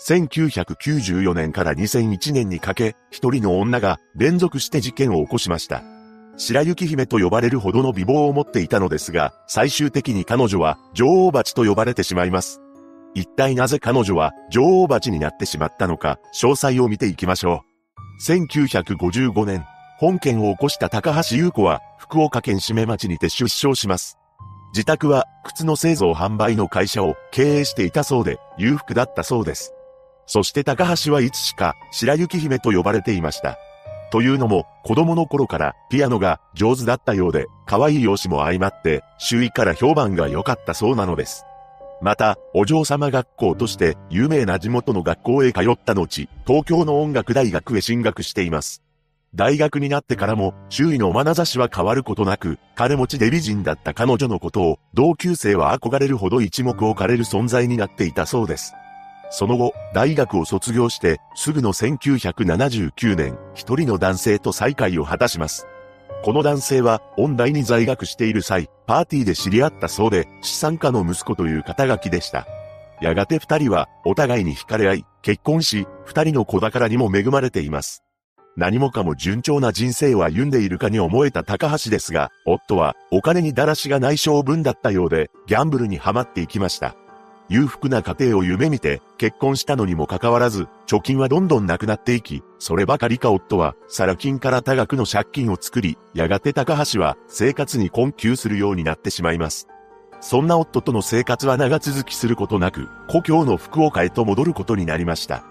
1994年から2001年にかけ、一人の女が連続して事件を起こしました。白雪姫と呼ばれるほどの美貌を持っていたのですが、最終的に彼女は女王蜂と呼ばれてしまいます。一体なぜ彼女は女王蜂になってしまったのか、詳細を見ていきましょう。1955年、本件を起こした高橋優子は、福岡県締め町にて出生します。自宅は、靴の製造販売の会社を経営していたそうで、裕福だったそうです。そして高橋はいつしか、白雪姫と呼ばれていました。というのも、子供の頃からピアノが上手だったようで、可愛い容姿も相まって、周囲から評判が良かったそうなのです。また、お嬢様学校として有名な地元の学校へ通った後、東京の音楽大学へ進学しています。大学になってからも周囲の眼差しは変わることなく、金持ちで美人だった彼女のことを同級生は憧れるほど一目置かれる存在になっていたそうです。その後、大学を卒業して、すぐの1979年、一人の男性と再会を果たします。この男性は、音大に在学している際、パーティーで知り合ったそうで、資産家の息子という肩書きでした。やがて二人は、お互いに惹かれ合い、結婚し、二人の子宝にも恵まれています。何もかも順調な人生を歩んでいるかに思えた高橋ですが、夫はお金にだらしがない性分だったようで、ギャンブルにはまっていきました。裕福な家庭を夢見て結婚したのにもかかわらず、貯金はどんどんなくなっていき、そればかりか夫は、サラ金から多額の借金を作り、やがて高橋は生活に困窮するようになってしまいます。そんな夫との生活は長続きすることなく、故郷の福岡へと戻ることになりました。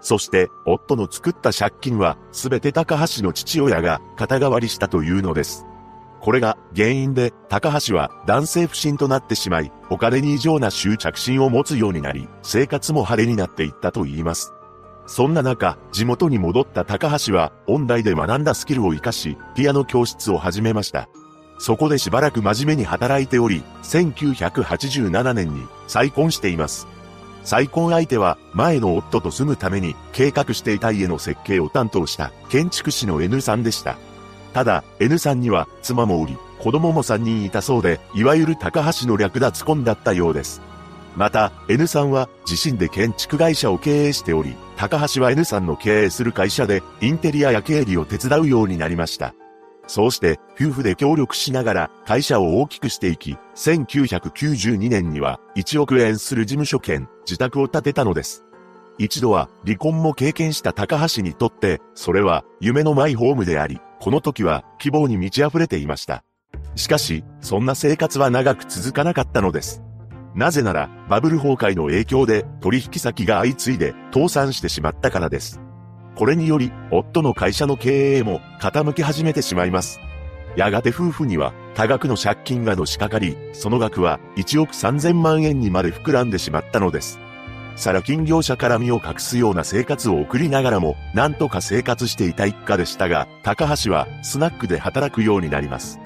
そして、夫の作った借金は、すべて高橋の父親が肩代わりしたというのです。これが原因で高橋は男性不信となってしまい、お金に異常な執着心を持つようになり、生活も晴れになっていったと言います。そんな中、地元に戻った高橋は、音大で学んだスキルを活かし、ピアノ教室を始めました。そこでしばらく真面目に働いており、1987年に再婚しています。再婚相手は前の夫と住むために計画していた家の設計を担当した建築士の N さんでした。ただ、N さんには妻もおり、子供も3人いたそうで、いわゆる高橋の略奪婚だったようです。また、N さんは自身で建築会社を経営しており、高橋は N さんの経営する会社でインテリアや経理を手伝うようになりました。そうして夫婦で協力しながら会社を大きくしていき、1992年には1億円する事務所兼自宅を建てたのです。一度は離婚も経験した高橋にとって、それは夢のマイホームであり、この時は希望に満ち溢れていました。しかし、そんな生活は長く続かなかったのです。なぜなら、バブル崩壊の影響で取引先が相次いで倒産してしまったからです。これにより、夫の会社の経営も傾き始めてしまいます。やがて夫婦には多額の借金がのしかかり、その額は1億3000万円にまで膨らんでしまったのです。サラ金業者から身を隠すような生活を送りながらも、なんとか生活していた一家でしたが、高橋はスナックで働くようになります。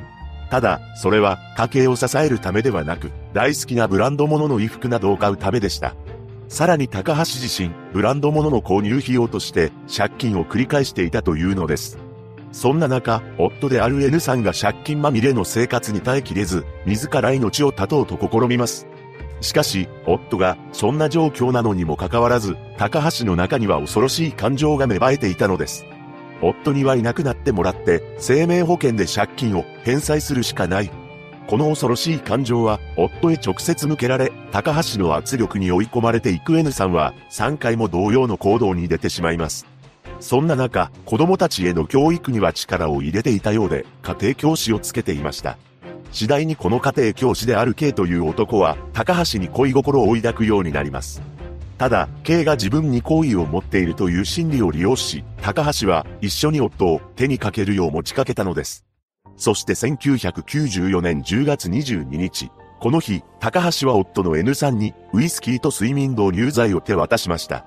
ただ、それは家計を支えるためではなく、大好きなブランド物の衣服などを買うためでした。さらに高橋自身、ブランド物の購入費用として借金を繰り返していたというのです。そんな中、夫である N さんが借金まみれの生活に耐えきれず、自ら命を絶とうと試みます。しかし、夫がそんな状況なのにもかかわらず、高橋の中には恐ろしい感情が芽生えていたのです。夫にはいなくなってもらって、生命保険で借金を返済するしかない。この恐ろしい感情は、夫へ直接向けられ、高橋の圧力に追い込まれていく N さんは、3回も同様の行動に出てしまいます。そんな中、子供たちへの教育には力を入れていたようで、家庭教師をつけていました。次第にこの家庭教師である K という男は、高橋に恋心を抱くようになります。ただ、K が自分に好意を持っているという心理を利用し、高橋は一緒に夫を手にかけるよう持ちかけたのです。そして1994年10月22日、この日、高橋は夫の N さんにウイスキーと睡眠導入剤を手渡しました。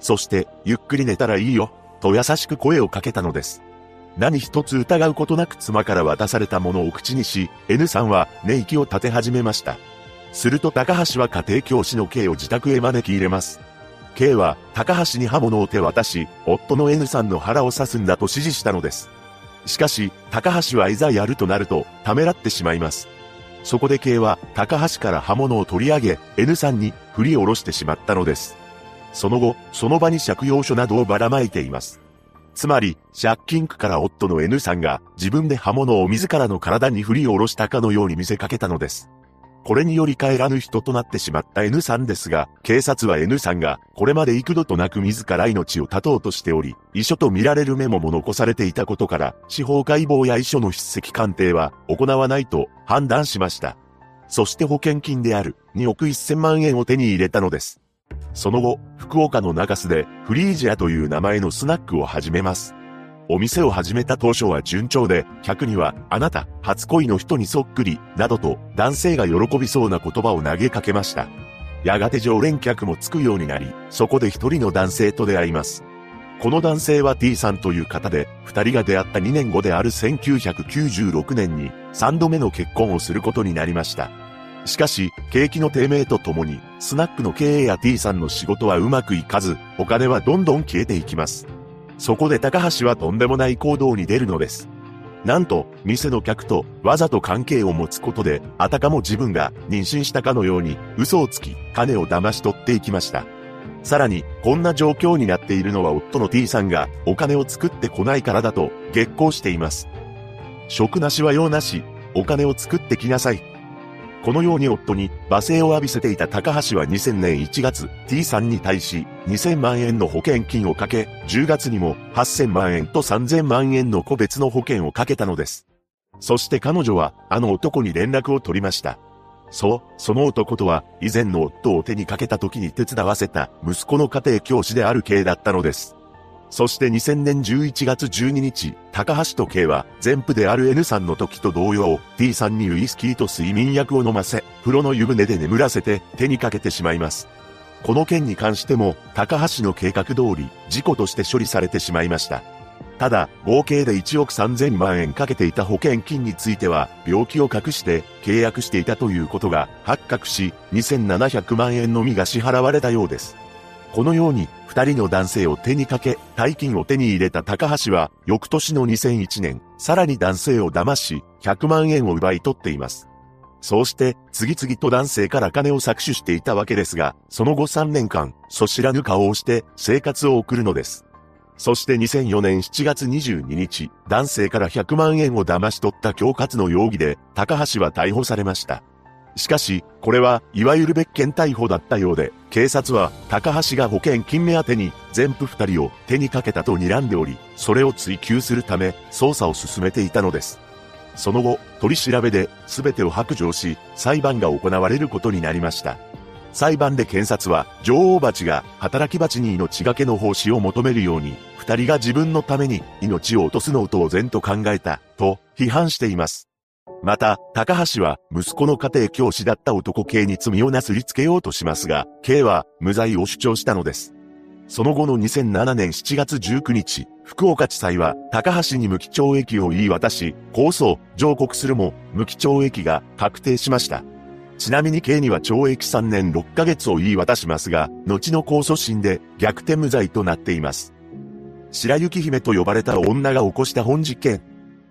そして、ゆっくり寝たらいいよ、と優しく声をかけたのです。何一つ疑うことなく妻から渡されたものを口にし、N さんは寝息を立て始めました。すると高橋は家庭教師の K を自宅へ招き入れます。K は高橋に刃物を手渡し、夫の N さんの腹を刺すんだと指示したのです。しかし、高橋はいざやるとなると、ためらってしまいます。そこで K は高橋から刃物を取り上げ、N さんに振り下ろしてしまったのです。その後、その場に借用書などをばらまいています。つまり、借金区から夫の N さんが自分で刃物を自らの体に振り下ろしたかのように見せかけたのです。これにより帰らぬ人となってしまった N さんですが、警察は N さんがこれまで幾度となく自ら命を絶とうとしており、遺書と見られるメモも残されていたことから、司法解剖や遺書の筆跡鑑定は行わないと判断しました。そして保険金である2億1000万円を手に入れたのです。その後、福岡の中洲でフリージアという名前のスナックを始めます。お店を始めた当初は順調で、客には、あなた、初恋の人にそっくり、などと、男性が喜びそうな言葉を投げかけました。やがて常連客もつくようになり、そこで一人の男性と出会います。この男性は T さんという方で、二人が出会った2年後である1996年に、3度目の結婚をすることになりました。しかし、景気の低迷とともに、スナックの経営や T さんの仕事はうまくいかず、お金はどんどん消えていきます。そこで高橋はとんでもない行動に出るのです。なんと、店の客とわざと関係を持つことで、あたかも自分が妊娠したかのように嘘をつき、金を騙し取っていきました。さらに、こんな状況になっているのは夫の T さんがお金を作ってこないからだと激高しています。食なしは用なし、お金を作ってきなさい。このように夫に罵声を浴びせていた高橋は2000年1月 T さんに対し2000万円の保険金をかけ、10月にも8000万円と3000万円の個別の保険をかけたのです。そして彼女はあの男に連絡を取りました。そう、その男とは以前の夫を手にかけた時に手伝わせた息子の家庭教師である系だったのです。そして2000年11月12日、高橋と K は、前夫である N さんの時と同様、T さんにウイスキーと睡眠薬を飲ませ、風呂の湯船で眠らせて手にかけてしまいます。この件に関しても、高橋の計画通り、事故として処理されてしまいました。ただ、合計で1億3000万円かけていた保険金については、病気を隠して契約していたということが発覚し、2700万円のみが支払われたようです。このように、二人の男性を手にかけ、大金を手に入れた高橋は、翌年の2001年、さらに男性を騙し、100万円を奪い取っています。そうして、次々と男性から金を搾取していたわけですが、その後3年間、そ知らぬ顔をして生活を送るのです。そして2004年7月22日、男性から100万円を騙し取った恐喝の容疑で、高橋は逮捕されました。しかし、これはいわゆる別件逮捕だったようで、警察は高橋が保険金目当てに全部二人を手にかけたと睨んでおり、それを追及するため捜査を進めていたのです。その後、取り調べで全てを白状し、裁判が行われることになりました。裁判で検察は、女王蜂が働き蜂に命がけの奉仕を求めるように、二人が自分のために命を落とすのを当然と考えた、と批判しています。また、高橋は息子の家庭教師だった男系に罪をなすりつけようとしますが、K は無罪を主張したのです。その後の2007年7月19日、福岡地裁は高橋に無期懲役を言い渡し、控訴、上告するも無期懲役が確定しました。ちなみに K には懲役3年6ヶ月を言い渡しますが、後の控訴審で逆転無罪となっています。白雪姫と呼ばれた女が起こした本事件。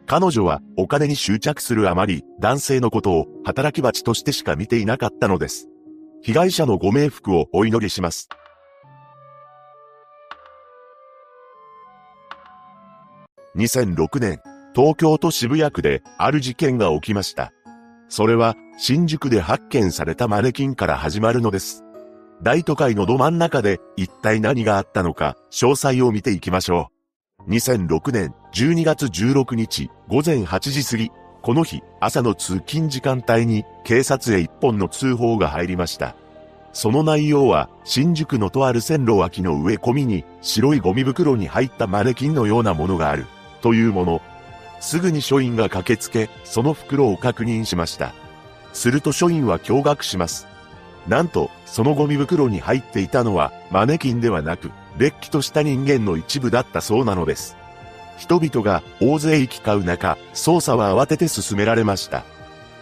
彼女はお金に執着するあまり男性のことを働き蜂としてしか見ていなかったのです。被害者のご冥福をお祈りします。2006年、東京都渋谷区である事件が起きました。それは新宿で発見されたマネキンから始まるのです。大都会のど真ん中で一体何があったのか詳細を見ていきましょう。2006年12月16日午前8時過ぎ、この日朝の通勤時間帯に警察へ一本の通報が入りました。その内容は新宿のとある線路脇の植え込みに白いゴミ袋に入ったマネキンのようなものがあるというもの。すぐに署員が駆けつけ、その袋を確認しました。すると署員は驚愕します。なんと、そのゴミ袋に入っていたのは、マネキンではなく、れっきとした人間の一部だったそうなのです。人々が大勢行き交う中、捜査は慌てて進められました。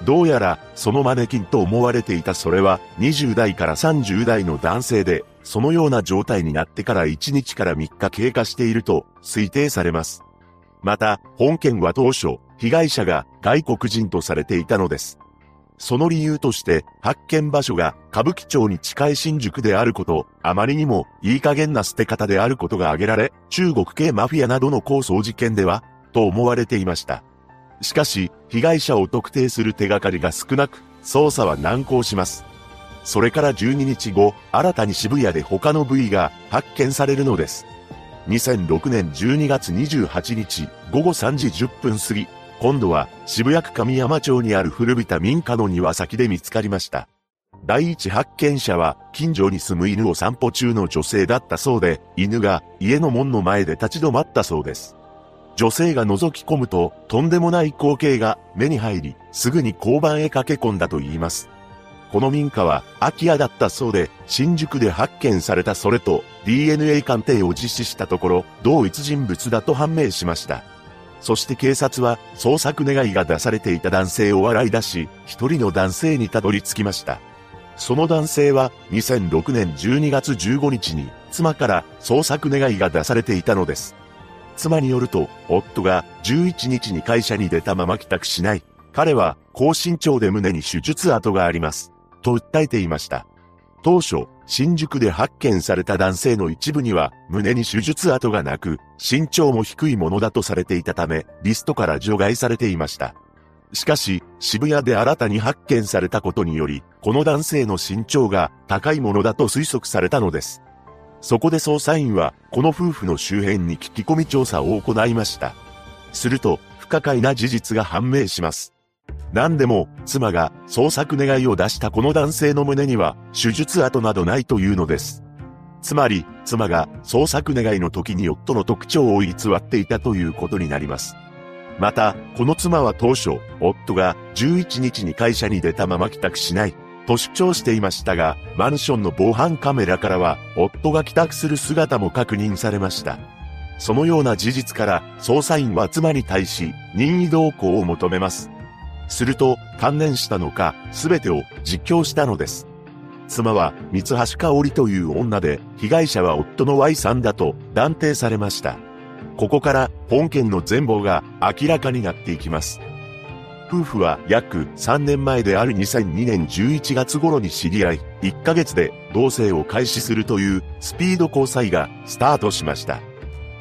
どうやら、そのマネキンと思われていたそれは、20代から30代の男性で、そのような状態になってから1日から3日経過していると推定されます。また、本件は当初、被害者が外国人とされていたのです。その理由として、発見場所が歌舞伎町に近い新宿であること、あまりにもいい加減な捨て方であることが挙げられ、中国系マフィアなどの構想事件では、と思われていました。しかし、被害者を特定する手がかりが少なく、捜査は難航します。それから12日後、新たに渋谷で他の部位が発見されるのです。2006年12月28日午後3時10分過ぎ、今度は渋谷区上山町にある古びた民家の庭先で見つかりました。第一発見者は近所に住む犬を散歩中の女性だったそうで、犬が家の門の前で立ち止まったそうです。女性が覗き込むと、とんでもない光景が目に入り、すぐに交番へ駆け込んだと言います。この民家は空き家だったそうで、新宿で発見されたそれと DNA 鑑定を実施したところ、同一人物だと判明しました。そして警察は捜索願いが出されていた男性を洗い出し、一人の男性にたどり着きました。その男性は2006年12月15日に妻から捜索願いが出されていたのです。妻によると、夫が11日に会社に出たまま帰宅しない。彼は高身長で胸に手術跡があります。と訴えていました。当初、新宿で発見された男性の一部には胸に手術跡がなく、身長も低いものだとされていたため、リストから除外されていました。しかし、渋谷で新たに発見されたことにより、この男性の身長が高いものだと推測されたのです。そこで捜査員は、この夫婦の周辺に聞き込み調査を行いました。すると、不可解な事実が判明します。何でも、妻が捜索願いを出したこの男性の胸には、手術跡などないというのです。つまり、妻が捜索願いの時に夫の特徴を偽っていたということになります。また、この妻は当初、夫が11日に会社に出たまま帰宅しないと主張していましたが、マンションの防犯カメラからは、夫が帰宅する姿も確認されました。そのような事実から、捜査員は妻に対し、任意同行を求めます。すると、観念したのか、すべてを実況したのです。妻は、三橋香織という女で、被害者は夫の Y さんだと断定されました。ここから本件の全貌が明らかになっていきます。夫婦は約3年前である2002年11月頃に知り合い、1ヶ月で同棲を開始するというスピード交際がスタートしました。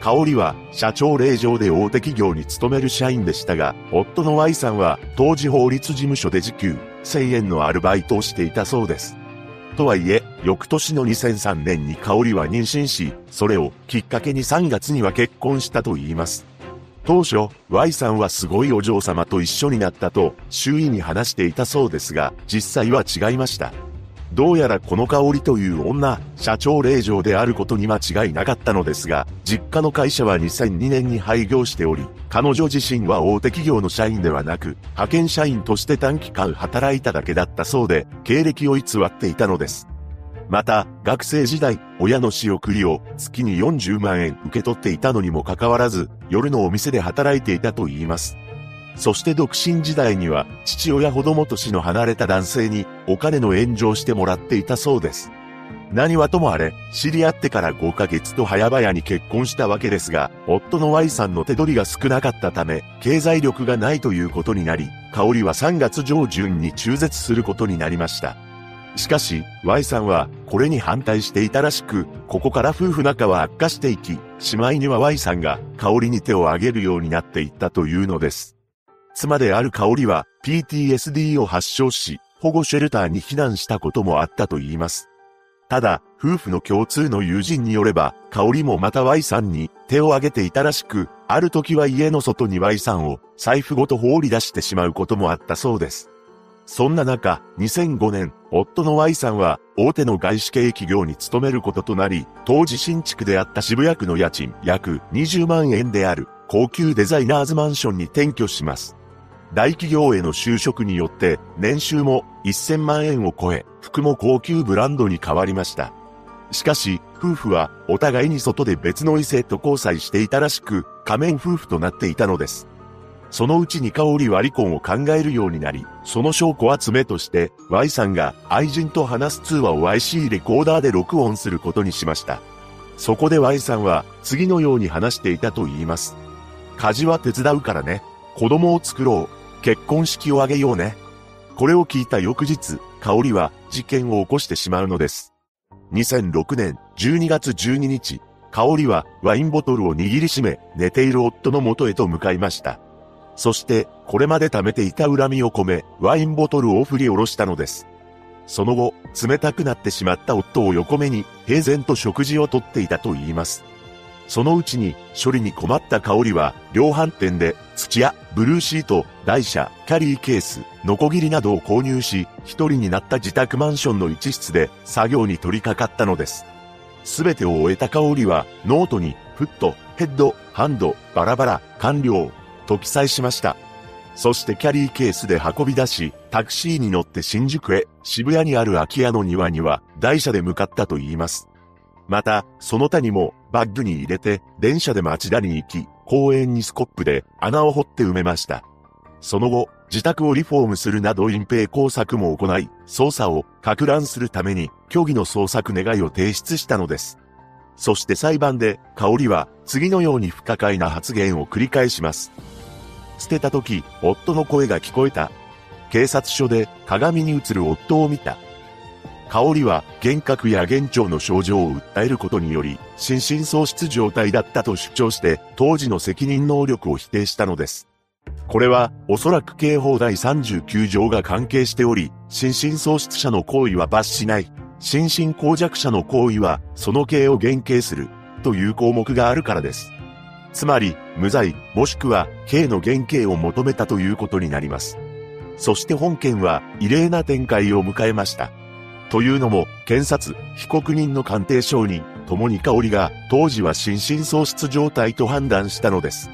香織は社長令状で大手企業に勤める社員でしたが、夫の Y さんは当時法律事務所で時給1000円のアルバイトをしていたそうです。とはいえ、翌年の2003年に香織は妊娠し、それをきっかけに3月には結婚したと言います。当初、Y さんはすごいお嬢様と一緒になったと周囲に話していたそうですが、実際は違いました。どうやらこの香りという女、社長令嬢であることに間違いなかったのですが、実家の会社は2002年に廃業しており、彼女自身は大手企業の社員ではなく、派遣社員として短期間働いただけだったそうで、経歴を偽っていたのです。また、学生時代、親の仕送りを月に40万円受け取っていたのにもかかわらず、夜のお店で働いていたと言います。そして独身時代には、父親ほども年の離れた男性にお金の援助をしてもらっていたそうです。何はともあれ、知り合ってから5ヶ月と早々に結婚したわけですが、夫の Y さんの手取りが少なかったため、経済力がないということになり、香織は3月上旬に中絶することになりました。しかし、Y さんは、これに反対していたらしく、ここから夫婦仲は悪化していき、しまいには Y さんが、香りに手を挙げるようになっていったというのです。妻である香りは、PTSD を発症し、保護シェルターに避難したこともあったと言います。ただ、夫婦の共通の友人によれば、香りもまた Y さんに手を挙げていたらしく、ある時は家の外に Y さんを財布ごと放り出してしまうこともあったそうです。そんな中、2005年、夫の Y さんは、大手の外資系企業に勤めることとなり、当時新築であった渋谷区の家賃約20万円である高級デザイナーズマンションに転居します。大企業への就職によって年収も1000万円を超え、服も高級ブランドに変わりました。しかし、夫婦はお互いに外で別の異性と交際していたらしく、仮面夫婦となっていたのです。そのうちに香りは離婚を考えるようになり、その証拠集めとして、Y さんが愛人と話す通話を YC レコーダーで録音することにしました。そこで Y さんは次のように話していたと言います。家事は手伝うからね。子供を作ろう。結婚式をあげようね。これを聞いた翌日、香りは事件を起こしてしまうのです。2006年12月12日、香りはワインボトルを握りしめ、寝ている夫の元へと向かいました。そして、これまで貯めていた恨みを込め、ワインボトルを振り下ろしたのです。その後、冷たくなってしまった夫を横目に、平然と食事をとっていたと言います。そのうちに、処理に困った香織は、量販店で、土屋、ブルーシート、台車、キャリーケース、ノコギリなどを購入し、一人になった自宅マンションの一室で、作業に取り掛かったのです。すべてを終えた香織は、ノートに、フット、ヘッド、ハンド、バラバラ、完了、と記載しました。そしてキャリーケースで運び出し、タクシーに乗って新宿へ、渋谷にある空き家の庭には、台車で向かったと言います。また、その他にも、バッグに入れて、電車で町田に行き、公園にスコップで穴を掘って埋めました。その後、自宅をリフォームするなど隠蔽工作も行い、捜査を拡乱するために、虚偽の捜索願いを提出したのです。そして裁判で、香りは、次のように不可解な発言を繰り返します。捨てた時、夫の声が聞こえた。警察署で鏡に映る夫を見た。香りは幻覚や幻聴の症状を訴えることにより、心神喪失状態だったと主張して、当時の責任能力を否定したのです。これは、おそらく刑法第39条が関係しており、心神喪失者の行為は罰しない。心神耗弱者の行為は、その刑を減刑する。という項目があるからです。つまり、無罪、もしくは、刑の減刑を求めたということになります。そして本件は、異例な展開を迎えました。というのも、検察、被告人の鑑定証人、共に香りが、当時は心神喪失状態と判断したのです。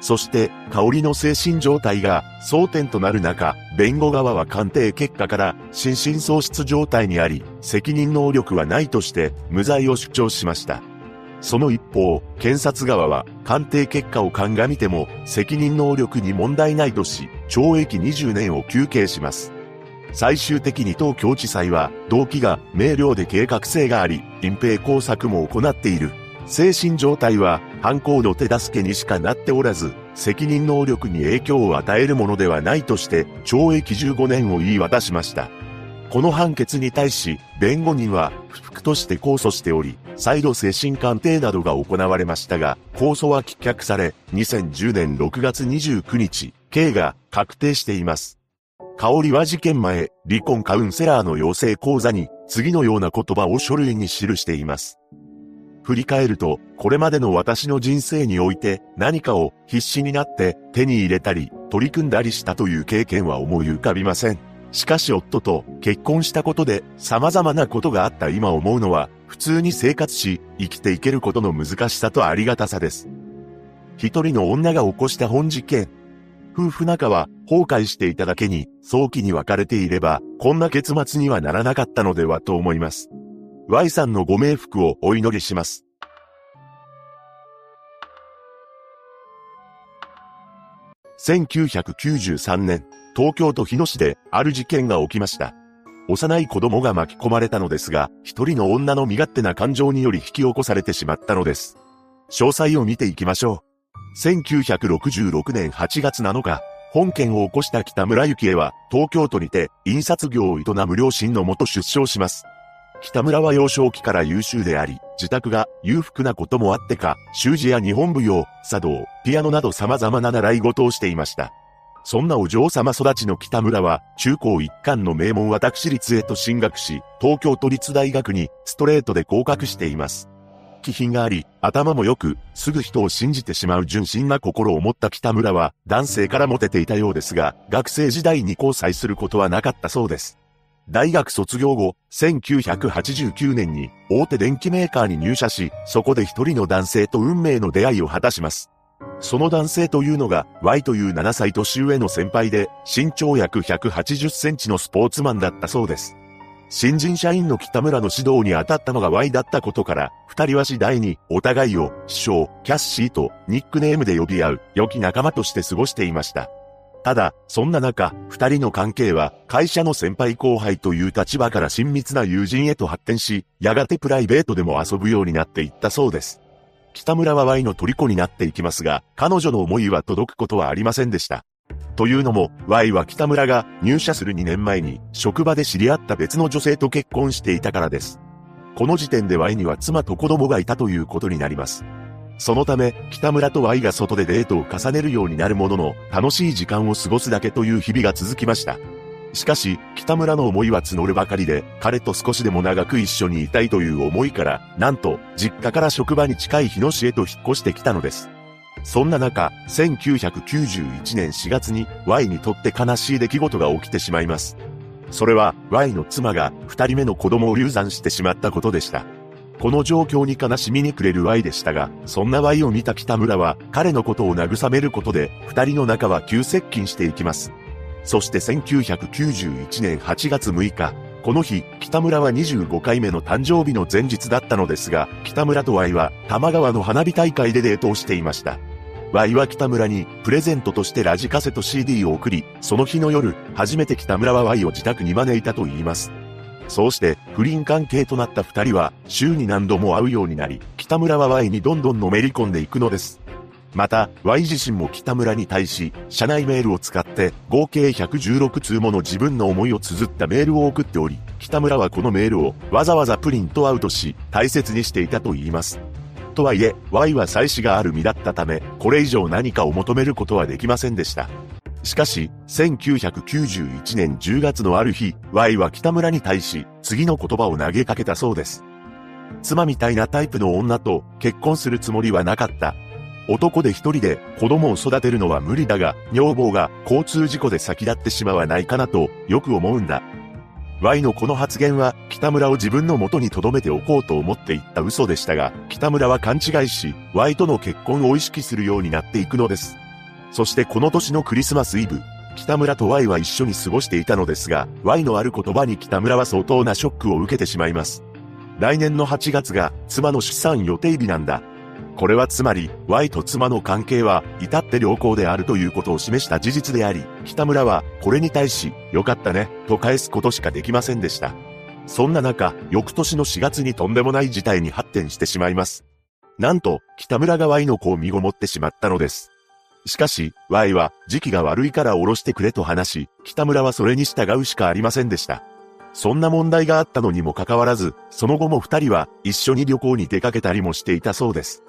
そして、香りの精神状態が争点となる中、弁護側は鑑定結果から心神喪失状態にあり、責任能力はないとして無罪を主張しました。その一方、検察側は鑑定結果を鑑みても責任能力に問題ないとし、懲役20年を求刑します。最終的に東京地裁は動機が明瞭で計画性があり、隠蔽工作も行っている。精神状態は犯行の手助けにしかなっておらず、責任能力に影響を与えるものではないとして懲役15年を言い渡しました。この判決に対し、弁護人は不服として控訴しており、再度精神鑑定などが行われましたが、控訴は棄却され、2010年6月29日、刑が確定しています。香りは事件前、離婚カウンセラーの養成講座に、次のような言葉を書類に記しています。振り返ると、これまでの私の人生において、何かを必死になって手に入れたり、取り組んだりしたという経験は思い浮かびません。しかし夫と結婚したことで様々なことがあった今思うのは普通に生活し生きていけることの難しさとありがたさです。一人の女が起こした本事件。夫婦仲は崩壊していただけに早期に別れていればこんな結末にはならなかったのではと思います。Y さんのご冥福をお祈りします。1993年、東京都日野市である事件が起きました。幼い子供が巻き込まれたのですが、一人の女の身勝手な感情により引き起こされてしまったのです。詳細を見ていきましょう。1966年8月7日、本件を起こした北村幸恵は、東京都にて印刷業を営む両親のもと出生します。北村は幼少期から優秀であり、自宅が裕福なこともあってか、習字や日本舞踊、茶道、ピアノなど様々な習い事をしていました。そんなお嬢様育ちの北村は、中高一貫の名門私立へと進学し、東京都立大学にストレートで合格しています。気品があり、頭も良く、すぐ人を信じてしまう純真な心を持った北村は、男性からモテていたようですが、学生時代に交際することはなかったそうです。大学卒業後、1989年に大手電機メーカーに入社し、そこで一人の男性と運命の出会いを果たします。その男性というのが Y という7歳年上の先輩で身長約180センチのスポーツマンだったそうです。新人社員の北村の指導に当たったのが Y だったことから、二人は次第にお互いを師匠、キャッシーとニックネームで呼び合う良き仲間として過ごしていました。ただ、そんな中、二人の関係は会社の先輩後輩という立場から親密な友人へと発展し、やがてプライベートでも遊ぶようになっていったそうです。北村は Y の虜になっていきますが、彼女の思いは届くことはありませんでした。というのも、Y は北村が入社する2年前に職場で知り合った別の女性と結婚していたからです。この時点で Y には妻と子供がいたということになります。そのため、北村と Y が外でデートを重ねるようになるものの、楽しい時間を過ごすだけという日々が続きました。しかし、北村の思いは募るばかりで、彼と少しでも長く一緒にいたいという思いから、なんと、実家から職場に近い日野市へと引っ越してきたのです。そんな中、1991年4月に Y にとって悲しい出来事が起きてしまいます。それは Y の妻が二人目の子供を流産してしまったことでした。この状況に悲しみにくれる Y でしたが、そんな Y を見た北村は彼のことを慰めることで二人の仲は急接近していきます。そして1991年8月6日、この日、北村は25回目の誕生日の前日だったのですが、北村と Y は玉川の花火大会でデートをしていました。Y は北村にプレゼントとしてラジカセと CD を送り、その日の夜、初めて北村は Y を自宅に招いたと言います。そうして、不倫関係となった二人は、週に何度も会うようになり、北村は Y にどんどんのめり込んでいくのです。また、Y 自身も北村に対し、社内メールを使って、合計116通もの自分の思いを綴ったメールを送っており、北村はこのメールをわざわざプリントアウトし、大切にしていたと言います。とはいえ、Y は妻子がある身だったため、これ以上何かを求めることはできませんでした。しかし、1991年10月のある日、Y は北村に対し、次の言葉を投げかけたそうです。妻みたいなタイプの女と結婚するつもりはなかった。男で一人で子供を育てるのは無理だが、女房が交通事故で先立ってしまわないかなとよく思うんだ。Y のこの発言は北村を自分の元に留めておこうと思って言った嘘でしたが、北村は勘違いし、Y との結婚を意識するようになっていくのです。そしてこの年のクリスマスイブ、北村と Y は一緒に過ごしていたのですが、Y のある言葉に北村は相当なショックを受けてしまいます。来年の8月が妻の出産予定日なんだ。これはつまり、Y と妻の関係は、至って良好であるということを示した事実であり、北村は、これに対し、よかったね、と返すことしかできませんでした。そんな中、翌年の4月にとんでもない事態に発展してしまいます。なんと、北村が Y の子を身ごもってしまったのです。しかし、Y は、時期が悪いから下ろしてくれと話し、北村はそれに従うしかありませんでした。そんな問題があったのにもかかわらず、その後も二人は一緒に旅行に出かけたりもしていたそうです。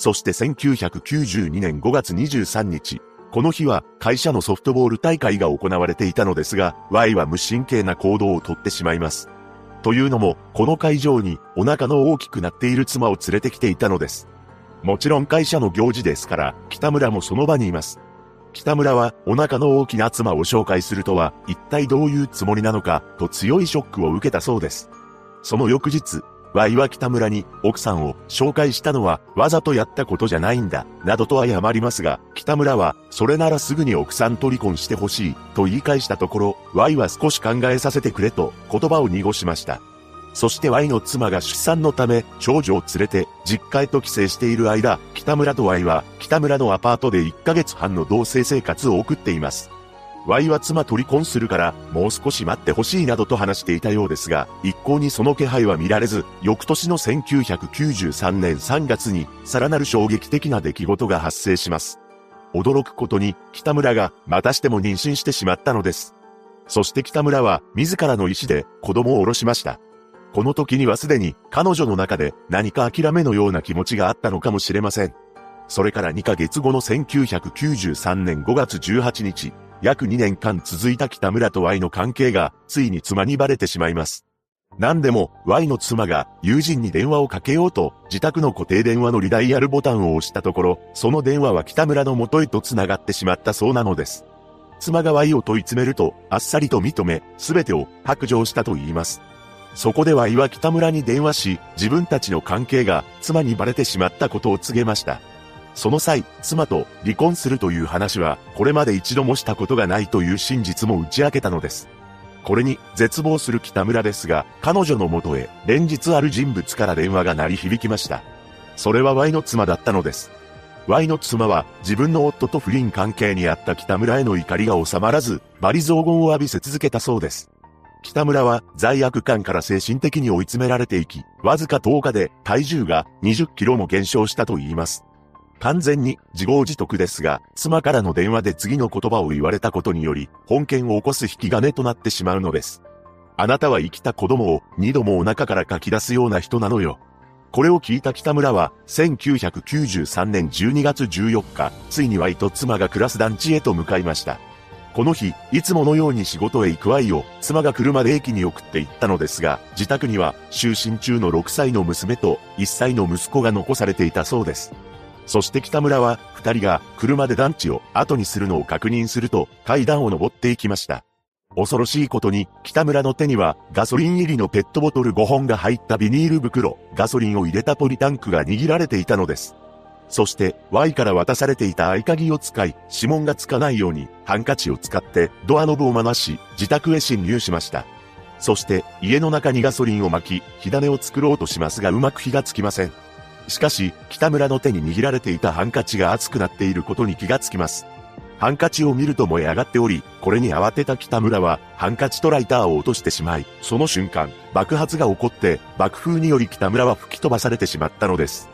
そして1992年5月23日、この日は会社のソフトボール大会が行われていたのですが、Y は無神経な行動をとってしまいます。というのも、この会場にお腹の大きくなっている妻を連れてきていたのです。もちろん会社の行事ですから、北村もその場にいます。北村はお腹の大きな妻を紹介するとは一体どういうつもりなのかと強いショックを受けたそうです。その翌日、ワイは北村に奥さんを紹介したのはわざとやったことじゃないんだ、などと謝りますが、北村は、それならすぐに奥さんと離婚してほしい、と言い返したところ、ワイは少し考えさせてくれと言葉を濁しました。そして Y の妻が出産のため、長女を連れて、実家へと帰省している間、北村と Y は、北村のアパートで1ヶ月半の同棲生活を送っています。Y は妻と離婚するから、もう少し待ってほしいなどと話していたようですが、一向にその気配は見られず、翌年の1993年3月に、さらなる衝撃的な出来事が発生します。驚くことに、北村が、またしても妊娠してしまったのです。そして北村は、自らの意思で、子供を下ろしました。この時にはすでに、彼女の中で、何か諦めのような気持ちがあったのかもしれません。それから2ヶ月後の1993年5月18日、約2年間続いた北村と Y の関係が、ついに妻にバレてしまいます。何でも、Y の妻が友人に電話をかけようと、自宅の固定電話のリダイヤルボタンを押したところ、その電話は北村の元へと繋がってしまったそうなのです。妻が Y を問い詰めると、あっさりと認め、すべてを白状したと言います。そこで Y は北村に電話し、自分たちの関係が妻にバレてしまったことを告げました。その際、妻と離婚するという話は、これまで一度もしたことがないという真実も打ち明けたのです。これに絶望する北村ですが、彼女のもとへ連日ある人物から電話が鳴り響きました。それは Y の妻だったのです。Y の妻は自分の夫と不倫関係にあった北村への怒りが収まらず、罵詈雑言を浴びせ続けたそうです。北村は罪悪感から精神的に追い詰められていき、わずか10日で体重が20キロも減少したと言います。完全に自業自得ですが、妻からの電話で次の言葉を言われたことにより、本件を起こす引き金となってしまうのです。あなたは生きた子供を二度もお腹から書き出すような人なのよ。これを聞いた北村は、1993年12月14日、ついに Y と妻が暮らす団地へと向かいました。この日、いつものように仕事へ行く愛を、妻が車で駅に送って行ったのですが、自宅には、就寝中の6歳の娘と1歳の息子が残されていたそうです。そして北村は、二人が車で団地を後にするのを確認すると、階段を登っていきました。恐ろしいことに、北村の手には、ガソリン入りのペットボトル5本が入ったビニール袋、ガソリンを入れたポリタンクが握られていたのです。そして Y から渡されていた合鍵を使い、指紋がつかないようにハンカチを使ってドアノブを回し、自宅へ侵入しました。そして家の中にガソリンを巻き、火種を作ろうとしますがうまく火がつきません。しかし、北村の手に握られていたハンカチが熱くなっていることに気がつきます。ハンカチを見ると燃え上がっており、これに慌てた北村は、ハンカチとライターを落としてしまい、その瞬間、爆発が起こって、爆風により北村は吹き飛ばされてしまったのです。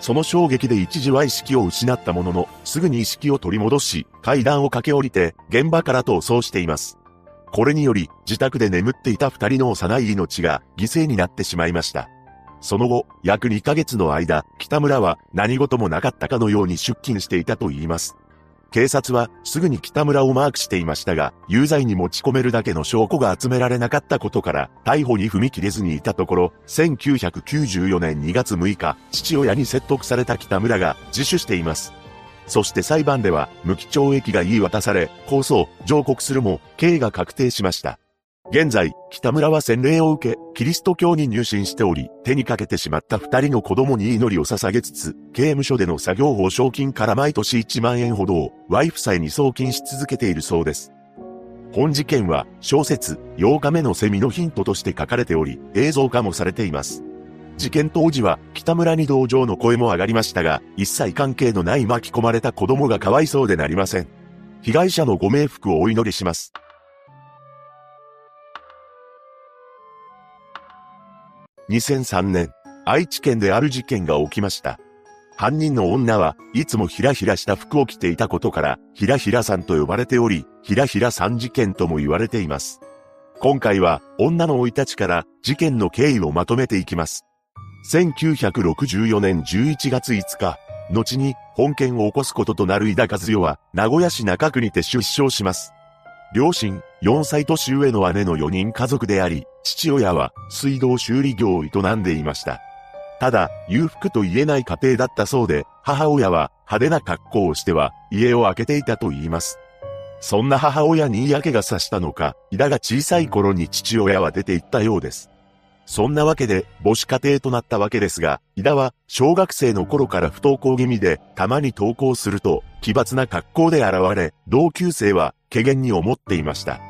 その衝撃で一時は意識を失ったものの、すぐに意識を取り戻し、階段を駆け下りて、現場から逃走しています。これにより、自宅で眠っていた二人の幼い命が犠牲になってしまいました。その後、約2ヶ月の間、北村は何事もなかったかのように出勤していたと言います。警察はすぐに北村をマークしていましたが、有罪に持ち込めるだけの証拠が集められなかったことから、逮捕に踏み切れずにいたところ、1994年2月6日、父親に説得された北村が自首しています。そして裁判では、無期懲役が言い渡され、控訴、上告するも、刑が確定しました。現在、北村は洗礼を受け、キリスト教に入信しており、手にかけてしまった二人の子供に祈りを捧げつつ、刑務所での作業報奨金から毎年1万円ほどを、ワイフ妻に送金し続けているそうです。本事件は、小説、8日目のセミのヒントとして書かれており、映像化もされています。事件当時は、北村に同情の声も上がりましたが、一切関係のない巻き込まれた子供がかわいそうでなりません。被害者のご冥福をお祈りします。2003年、愛知県である事件が起きました。犯人の女はいつもひらひらした服を着ていたことから、ひらひらさんと呼ばれており、ひらひらさん事件とも言われています。今回は女の生い立ちから事件の経緯をまとめていきます。1964年11月5日、後に本件を起こすこととなる井田和代は名古屋市中区にて出生します。両親、4歳年上の姉の4人家族であり、父親は水道修理業を営んでいました。ただ、裕福と言えない家庭だったそうで、母親は派手な格好をしては家を開けていたと言います。そんな母親に嫌気がさしたのか、井田が小さい頃に父親は出て行ったようです。そんなわけで母子家庭となったわけですが、井田は小学生の頃から不登校気味で、たまに登校すると奇抜な格好で現れ、同級生は怪げに思っていました。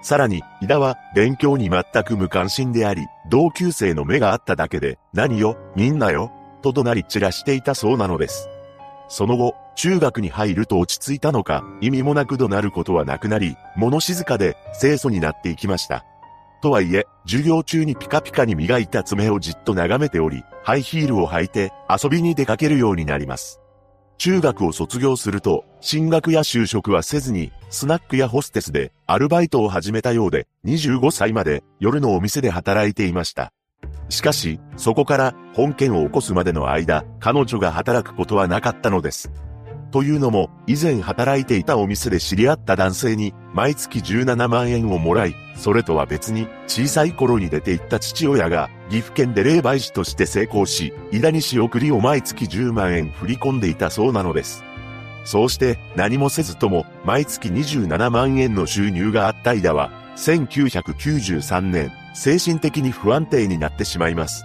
さらに、井田は勉強に全く無関心であり、同級生の目があっただけで、何よ、みんなよ、と怒鳴り散らしていたそうなのです。その後、中学に入ると落ち着いたのか、意味もなく怒鳴ることはなくなり、物静かで清楚になっていきました。とはいえ、授業中にピカピカに磨いた爪をじっと眺めており、ハイヒールを履いて遊びに出かけるようになります。中学を卒業すると、進学や就職はせずに、スナックやホステスでアルバイトを始めたようで、25歳まで夜のお店で働いていました。しかし、そこから本件を起こすまでの間、彼女が働くことはなかったのです。というのも、以前働いていたお店で知り合った男性に、毎月17万円をもらい、それとは別に、小さい頃に出て行った父親が、岐阜県で霊媒師として成功し、井田に仕送りを毎月10万円振り込んでいたそうなのです。そうして何もせずとも毎月27万円の収入があった井田は1993年精神的に不安定になってしまいます。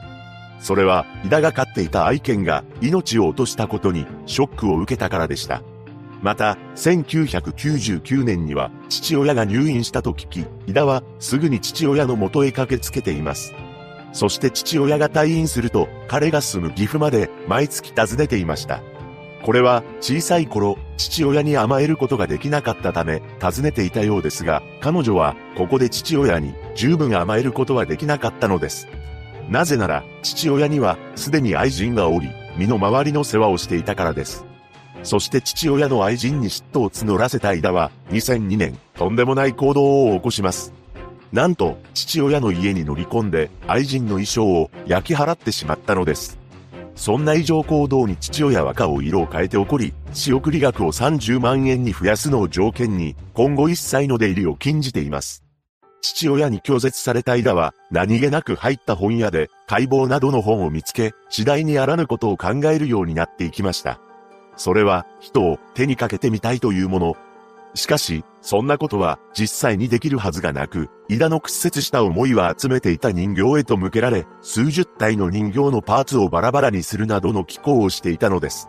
それは、井田が飼っていた愛犬が命を落としたことにショックを受けたからでした。また、1999年には父親が入院したと聞き、井田はすぐに父親の元へ駆けつけています。そして父親が退院すると、彼が住む岐阜まで毎月訪ねていました。これは小さい頃、父親に甘えることができなかったため、尋ねていたようですが、彼女はここで父親に十分甘えることはできなかったのです。なぜなら、父親にはすでに愛人がおり、身の回りの世話をしていたからです。そして父親の愛人に嫉妬を募らせた間は、2002年、とんでもない行動を起こします。なんと、父親の家に乗り込んで、愛人の衣装を焼き払ってしまったのです。そんな異常行動に父親は顔色を変えて怒り、仕送り額を30万円に増やすのを条件に、今後一切の出入りを禁じています。父親に拒絶された間は、何気なく入った本屋で、解剖などの本を見つけ、次第にあらぬことを考えるようになっていきました。それは、人を手にかけてみたいというもの。しかし、そんなことは実際にできるはずがなく、井田の屈折した思いは集めていた人形へと向けられ、数十体の人形のパーツをバラバラにするなどの機構をしていたのです。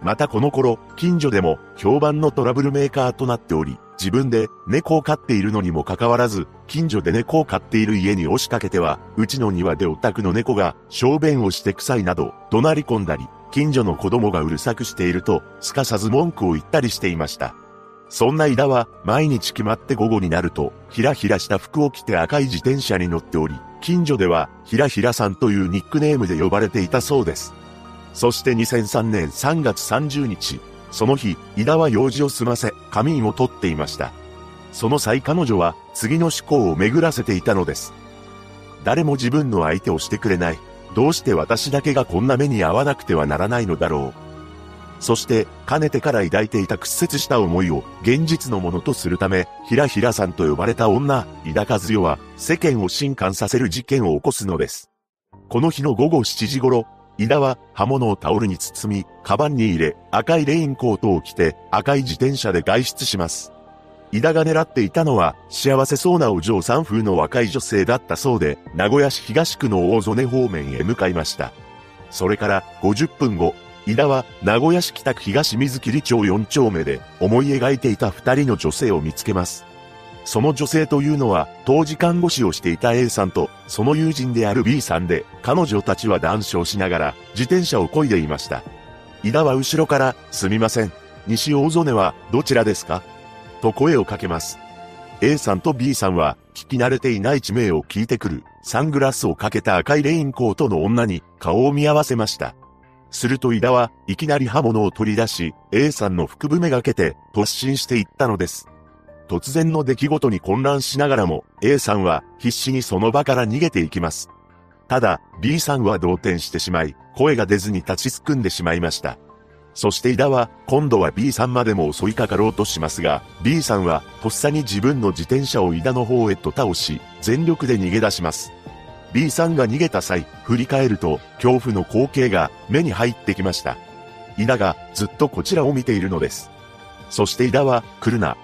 またこの頃、近所でも評判のトラブルメーカーとなっており、自分で猫を飼っているのにもかかわらず、近所で猫を飼っている家に押しかけては、うちの庭でお宅の猫が小便をして臭いなど、怒鳴り込んだり、近所の子供がうるさくしていると、すかさず文句を言ったりしていました。そんな井田は、毎日決まって午後になると、ひらひらした服を着て赤い自転車に乗っており、近所では、ひらひらさんというニックネームで呼ばれていたそうです。そして2003年3月30日、その日、井田は用事を済ませ、仮眠を取っていました。その際彼女は、次の思考を巡らせていたのです。誰も自分の相手をしてくれない。どうして私だけがこんな目に遭わなくてはならないのだろう。そして、かねてから抱いていた屈折した思いを現実のものとするため、ひらひらさんと呼ばれた女、井田和代は、世間を震撼させる事件を起こすのです。この日の午後7時頃、井田は刃物をタオルに包み、カバンに入れ、赤いレインコートを着て、赤い自転車で外出します。井田が狙っていたのは、幸せそうなお嬢さん風の若い女性だったそうで、名古屋市東区の大曽根方面へ向かいました。それから50分後、井田は名古屋市北区東水切町4丁目で思い描いていた二人の女性を見つけます。その女性というのは当時看護師をしていた A さんとその友人である B さんで彼女たちは談笑しながら自転車を漕いでいました。井田は後ろからすみません。西大曽根はどちらですか？と声をかけます。A さんと B さんは聞き慣れていない地名を聞いてくるサングラスをかけた赤いレインコートの女に顔を見合わせました。すると井田はいきなり刃物を取り出し、A さんの腹部めがけて突進していったのです。突然の出来事に混乱しながらも、A さんは必死にその場から逃げていきます。ただ、B さんは動転してしまい、声が出ずに立ちすくんでしまいました。そして井田は、今度は B さんまでも襲いかかろうとしますが、B さんは、とっさに自分の自転車を井田の方へと倒し、全力で逃げ出します。B さんが逃げた際、振り返ると、恐怖の光景が目に入ってきました。井田がずっとこちらを見ているのです。そして井田は、来るな。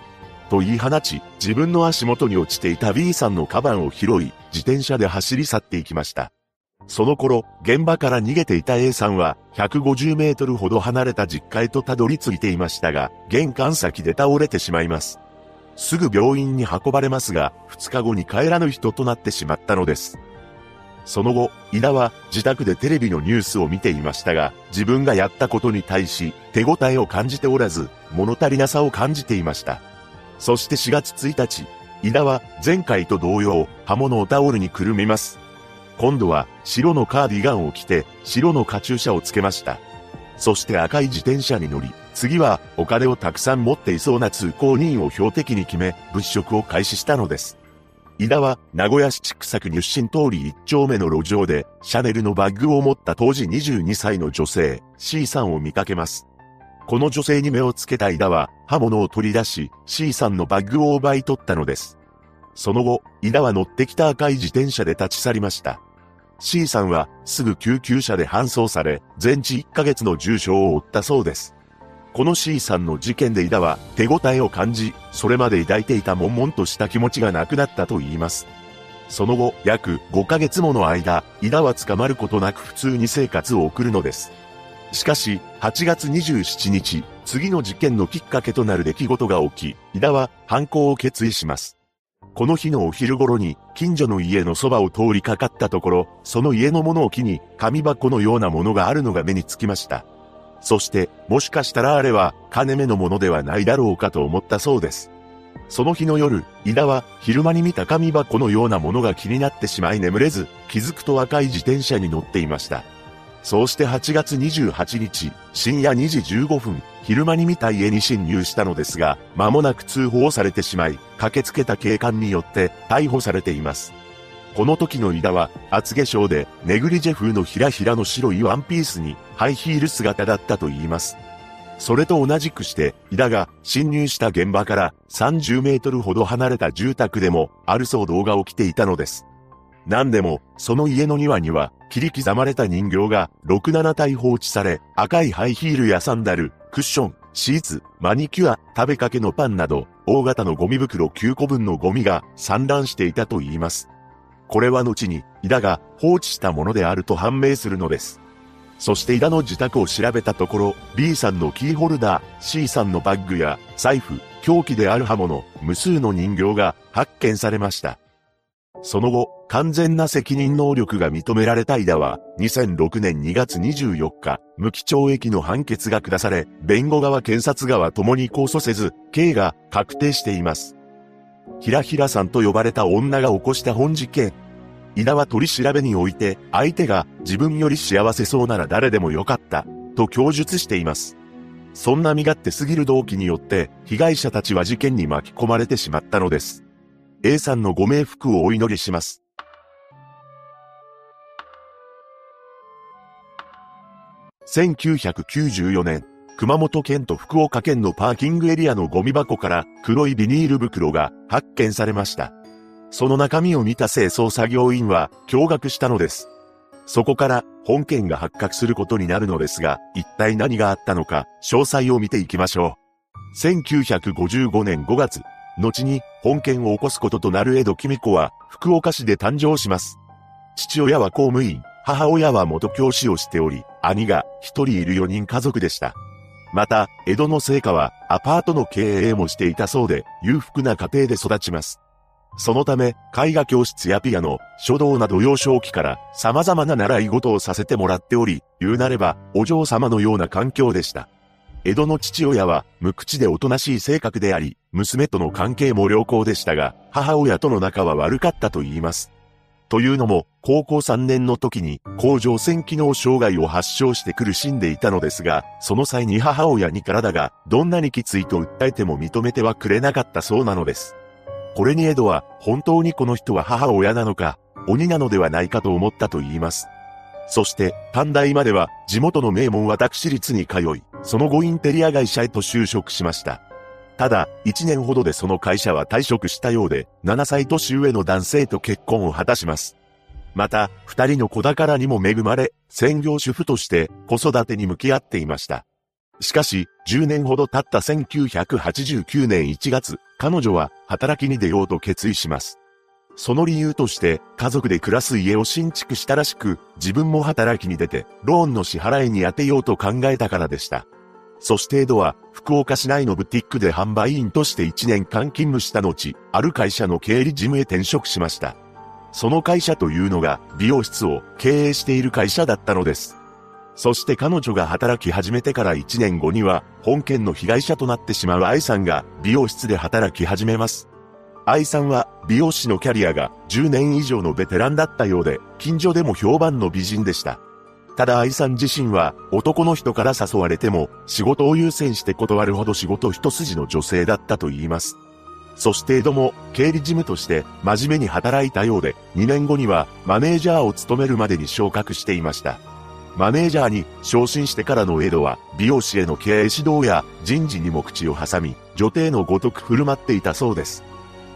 と言い放ち、自分の足元に落ちていた B さんのカバンを拾い、自転車で走り去っていきました。その頃、現場から逃げていた A さんは、150メートルほど離れた実家へとたどり着いていましたが、玄関先で倒れてしまいます。すぐ病院に運ばれますが、2日後に帰らぬ人となってしまったのです。その後、井田は自宅でテレビのニュースを見ていましたが、自分がやったことに対し手応えを感じておらず、物足りなさを感じていました。そして4月1日、井田は前回と同様、刃物をタオルにくるみます。今度は白のカーディガンを着て白のカチューシャをつけました。そして赤い自転車に乗り、次はお金をたくさん持っていそうな通行人を標的に決め、物色を開始したのです。井田は名古屋市畜作入身通り一丁目の路上でシャネルのバッグを持った当時22歳の女性 C さんを見かけます。この女性に目をつけた井田は刃物を取り出し C さんのバッグを奪い取ったのです。その後、井田は乗ってきた赤い自転車で立ち去りました。C さんはすぐ救急車で搬送され、全治1ヶ月の重傷を負ったそうです。この C さんの事件で井田は手応えを感じ、それまで抱いていた悶々とした気持ちがなくなったと言います。その後、約5ヶ月もの間、井田は捕まることなく普通に生活を送るのです。しかし、8月27日、次の事件のきっかけとなる出来事が起き、井田は犯行を決意します。この日のお昼頃に、近所の家のそばを通りかかったところ、その家の物置に、紙箱のようなものがあるのが目につきました。そして、もしかしたらあれは、金目のものではないだろうかと思ったそうです。その日の夜、井田は昼間に見た紙箱のようなものが気になってしまい眠れず、気づくと赤い自転車に乗っていました。そうして8月28日、深夜2時15分、昼間に見た家に侵入したのですが、間もなく通報されてしまい、駆けつけた警官によって逮捕されています。この時の井田は、厚化粧で、ネグリジェ風のひらひらの白いワンピースに、ハイヒール姿だったと言います。それと同じくして、井田が侵入した現場から30メートルほど離れた住宅でも、ある騒動が起きていたのです。何でも、その家の庭には、切り刻まれた人形が、6、7体放置され、赤いハイヒールやサンダル、クッション、シーツ、マニキュア、食べかけのパンなど、大型のゴミ袋9個分のゴミが散乱していたと言います。これは後に、井田が放置したものであると判明するのです。そして井田の自宅を調べたところ、B さんのキーホルダー、C さんのバッグや財布、凶器である刃物、無数の人形が発見されました。その後、完全な責任能力が認められた井田は、2006年2月24日、無期懲役の判決が下され、弁護側検察側ともに控訴せず、刑が確定しています。ひらひらさんと呼ばれた女が起こした本事件。井田は取り調べにおいて、相手が自分より幸せそうなら誰でもよかった、と供述しています。そんな身勝手すぎる動機によって、被害者たちは事件に巻き込まれてしまったのです。A さんのご冥福をお祈りします。1994年、熊本県と福岡県のパーキングエリアのゴミ箱から黒いビニール袋が発見されました。その中身を見た清掃作業員は驚愕したのです。そこから本件が発覚することになるのですが、一体何があったのか、詳細を見ていきましょう。1955年5月、後に本件を起こすこととなる江戸君子は福岡市で誕生します。父親は公務員、母親は元教師をしており、兄が一人いる4人家族でした。また、江戸の成果はアパートの経営もしていたそうで、裕福な家庭で育ちます。そのため、絵画教室やピアノ、書道など幼少期から様々な習い事をさせてもらっており、言うなれば、お嬢様のような環境でした。江戸の父親は、無口でおとなしい性格であり、娘との関係も良好でしたが、母親との仲は悪かったと言います。というのも、高校3年の時に、甲状腺機能障害を発症して苦しんでいたのですが、その際に母親に体が、どんなにきついと訴えても認めてはくれなかったそうなのです。これにエドは、本当にこの人は母親なのか、鬼なのではないかと思ったと言います。そして、短大までは、地元の名門私立に通い、その後インテリア会社へと就職しました。ただ、1年ほどでその会社は退職したようで、7歳年上の男性と結婚を果たします。また、二人の子宝にも恵まれ、専業主婦として子育てに向き合っていました。しかし、10年ほど経った1989年1月、彼女は働きに出ようと決意します。その理由として、家族で暮らす家を新築したらしく、自分も働きに出て、ローンの支払いに充てようと考えたからでした。そしてエドは、福岡市内のブティックで販売員として1年間勤務した後、ある会社の経理事務へ転職しました。その会社というのが、美容室を経営している会社だったのです。そして彼女が働き始めてから1年後には、本件の被害者となってしまう愛さんが美容室で働き始めます。愛さんは美容師のキャリアが10年以上のベテランだったようで、近所でも評判の美人でした。ただ愛さん自身は男の人から誘われても仕事を優先して断るほど仕事一筋の女性だったと言います。そして江戸も経理事務として真面目に働いたようで2年後にはマネージャーを務めるまでに昇格していました。マネージャーに昇進してからの江戸は美容師への経営指導や人事にも口を挟み女帝のごとく振る舞っていたそうです。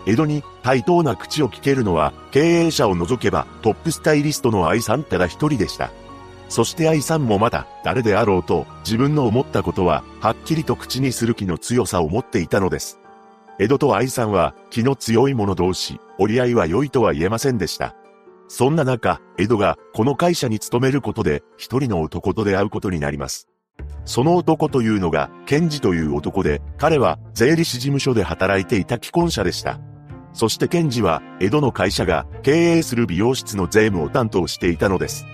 江戸に対等な口を聞けるのは経営者を除けばトップスタイリストの愛さんただ一人でした。そして愛さんもまだ誰であろうと自分の思ったことははっきりと口にする気の強さを持っていたのです。江戸と愛さんは気の強い者同士、折り合いは良いとは言えませんでした。そんな中、江戸がこの会社に勤めることで一人の男と出会うことになります。その男というのが、ケンジという男で、彼は税理士事務所で働いていた既婚者でした。そしてケンジは、江戸の会社が経営する美容室の税務を担当していたのです。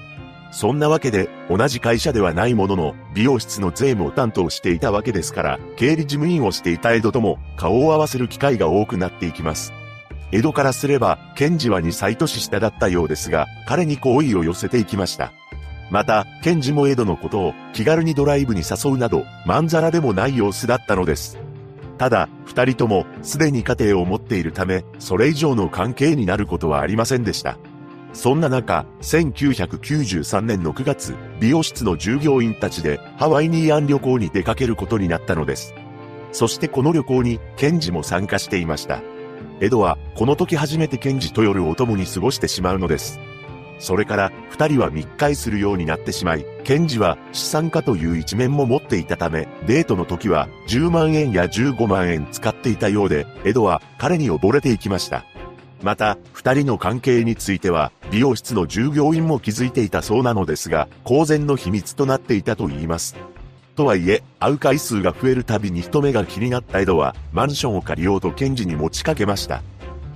そんなわけで、同じ会社ではないものの、美容室の税務を担当していたわけですから、経理事務員をしていた江戸とも、顔を合わせる機会が多くなっていきます。江戸からすれば、ケンジは2歳年下だったようですが、彼に好意を寄せていきました。また、ケンジも江戸のことを気軽にドライブに誘うなど、まんざらでもない様子だったのです。ただ、二人ともすでに家庭を持っているため、それ以上の関係になることはありませんでした。そんな中、1993年の9月、美容室の従業員たちでハワイニーアン旅行に出かけることになったのです。そしてこの旅行に、ケンジも参加していました。エドは、この時初めてケンジと夜を共に過ごしてしまうのです。それから二人は密会するようになってしまい、ケンジは資産家という一面も持っていたため、デートの時は10万円や15万円使っていたようで、エドは彼に溺れていきました。また、二人の関係については、美容室の従業員も気づいていたそうなのですが、公然の秘密となっていたと言います。とはいえ、会う回数が増えるたびに人目が気になったエドは、マンションを借りようとケンジに持ちかけました。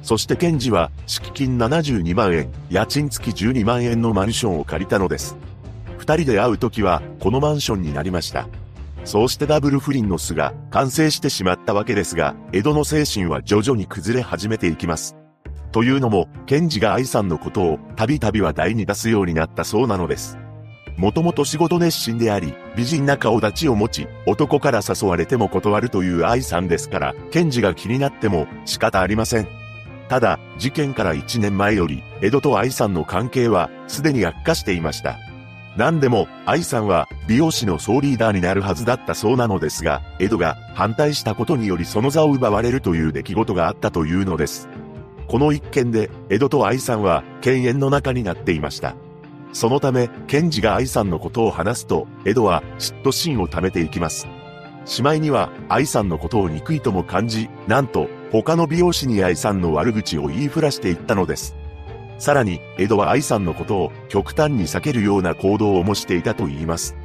そしてケンジは、敷金72万円、家賃付き12万円のマンションを借りたのです。二人で会う時は、このマンションになりました。そうしてダブル不倫の巣が完成してしまったわけですが、江戸の精神は徐々に崩れ始めていきます。というのも、ケンジが愛さんのことをたびたび話題に出すようになったそうなのです。もともと仕事熱心であり、美人な顔立ちを持ち、男から誘われても断るという愛さんですから、ケンジが気になっても仕方ありません。ただ、事件から1年前より、江戸と愛さんの関係は、すでに悪化していました。何でも、愛さんは、美容師の総リーダーになるはずだったそうなのですが、江戸が反対したことによりその座を奪われるという出来事があったというのです。この一件で、江戸と愛さんは、犬猿の中になっていました。そのため、ケンジが愛さんのことを話すと、江戸は嫉妬心を溜めていきます。しまいには、愛さんのことを憎いとも感じ、なんと、他の美容師に愛さんの悪口を言いふらしていったのです。さらに、江戸は愛さんのことを極端に避けるような行動をもしていたと言います。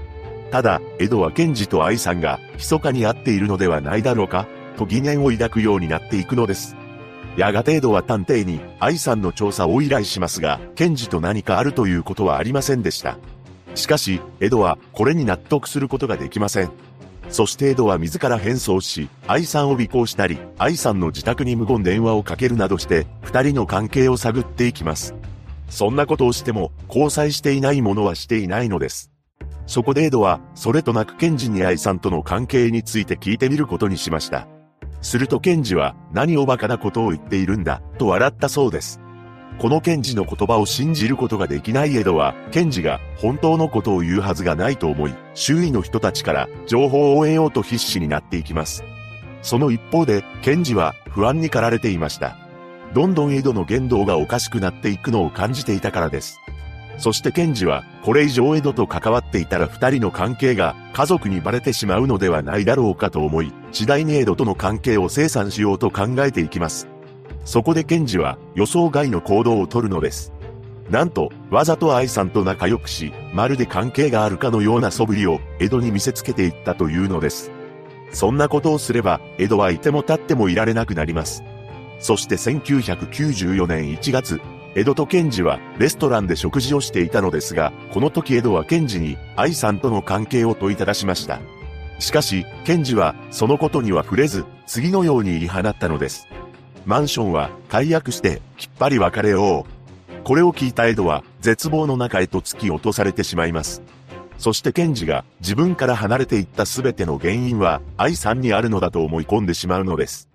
ただ、江戸はケンジと愛さんが密かに会っているのではないだろうか、と疑念を抱くようになっていくのです。やがて江戸は探偵に愛さんの調査を依頼しますが、ケンジと何かあるということはありませんでした。しかし、江戸はこれに納得することができません。そして江戸は自ら変装し、愛さんを尾行したり、愛さんの自宅に無言電話をかけるなどして、二人の関係を探っていきます。そんなことをしても、交際していない者はしていないのです。そこで江戸は、それとなく検事に愛さんとの関係について聞いてみることにしました。すると検事は、何を馬鹿なことを言っているんだ、と笑ったそうです。この検事の言葉を信じることができない江戸は、検事が本当のことを言うはずがないと思い、周囲の人たちから情報を得ようと必死になっていきます。その一方で、検事は不安に駆られていました。どんどん江戸の言動がおかしくなっていくのを感じていたからです。そして検事は、これ以上江戸と関わっていたら二人の関係が家族にバレてしまうのではないだろうかと思い、次第に江戸との関係を清算しようと考えていきます。そこでケンジは予想外の行動をとるのです。なんと、わざと愛さんと仲良くし、まるで関係があるかのような素振りを江戸に見せつけていったというのです。そんなことをすれば、江戸はいても立ってもいられなくなります。そして1994年1月、江戸とケンジはレストランで食事をしていたのですが、この時江戸はケンジに愛さんとの関係を問いただしました。しかし、ケンジはそのことには触れず、次のように言い放ったのです。マンションは解約してきっぱり別れよう。これを聞いたエドは絶望の中へと突き落とされてしまいます。そしてケンジが自分から離れていった全ての原因は愛さんにあるのだと思い込んでしまうのです。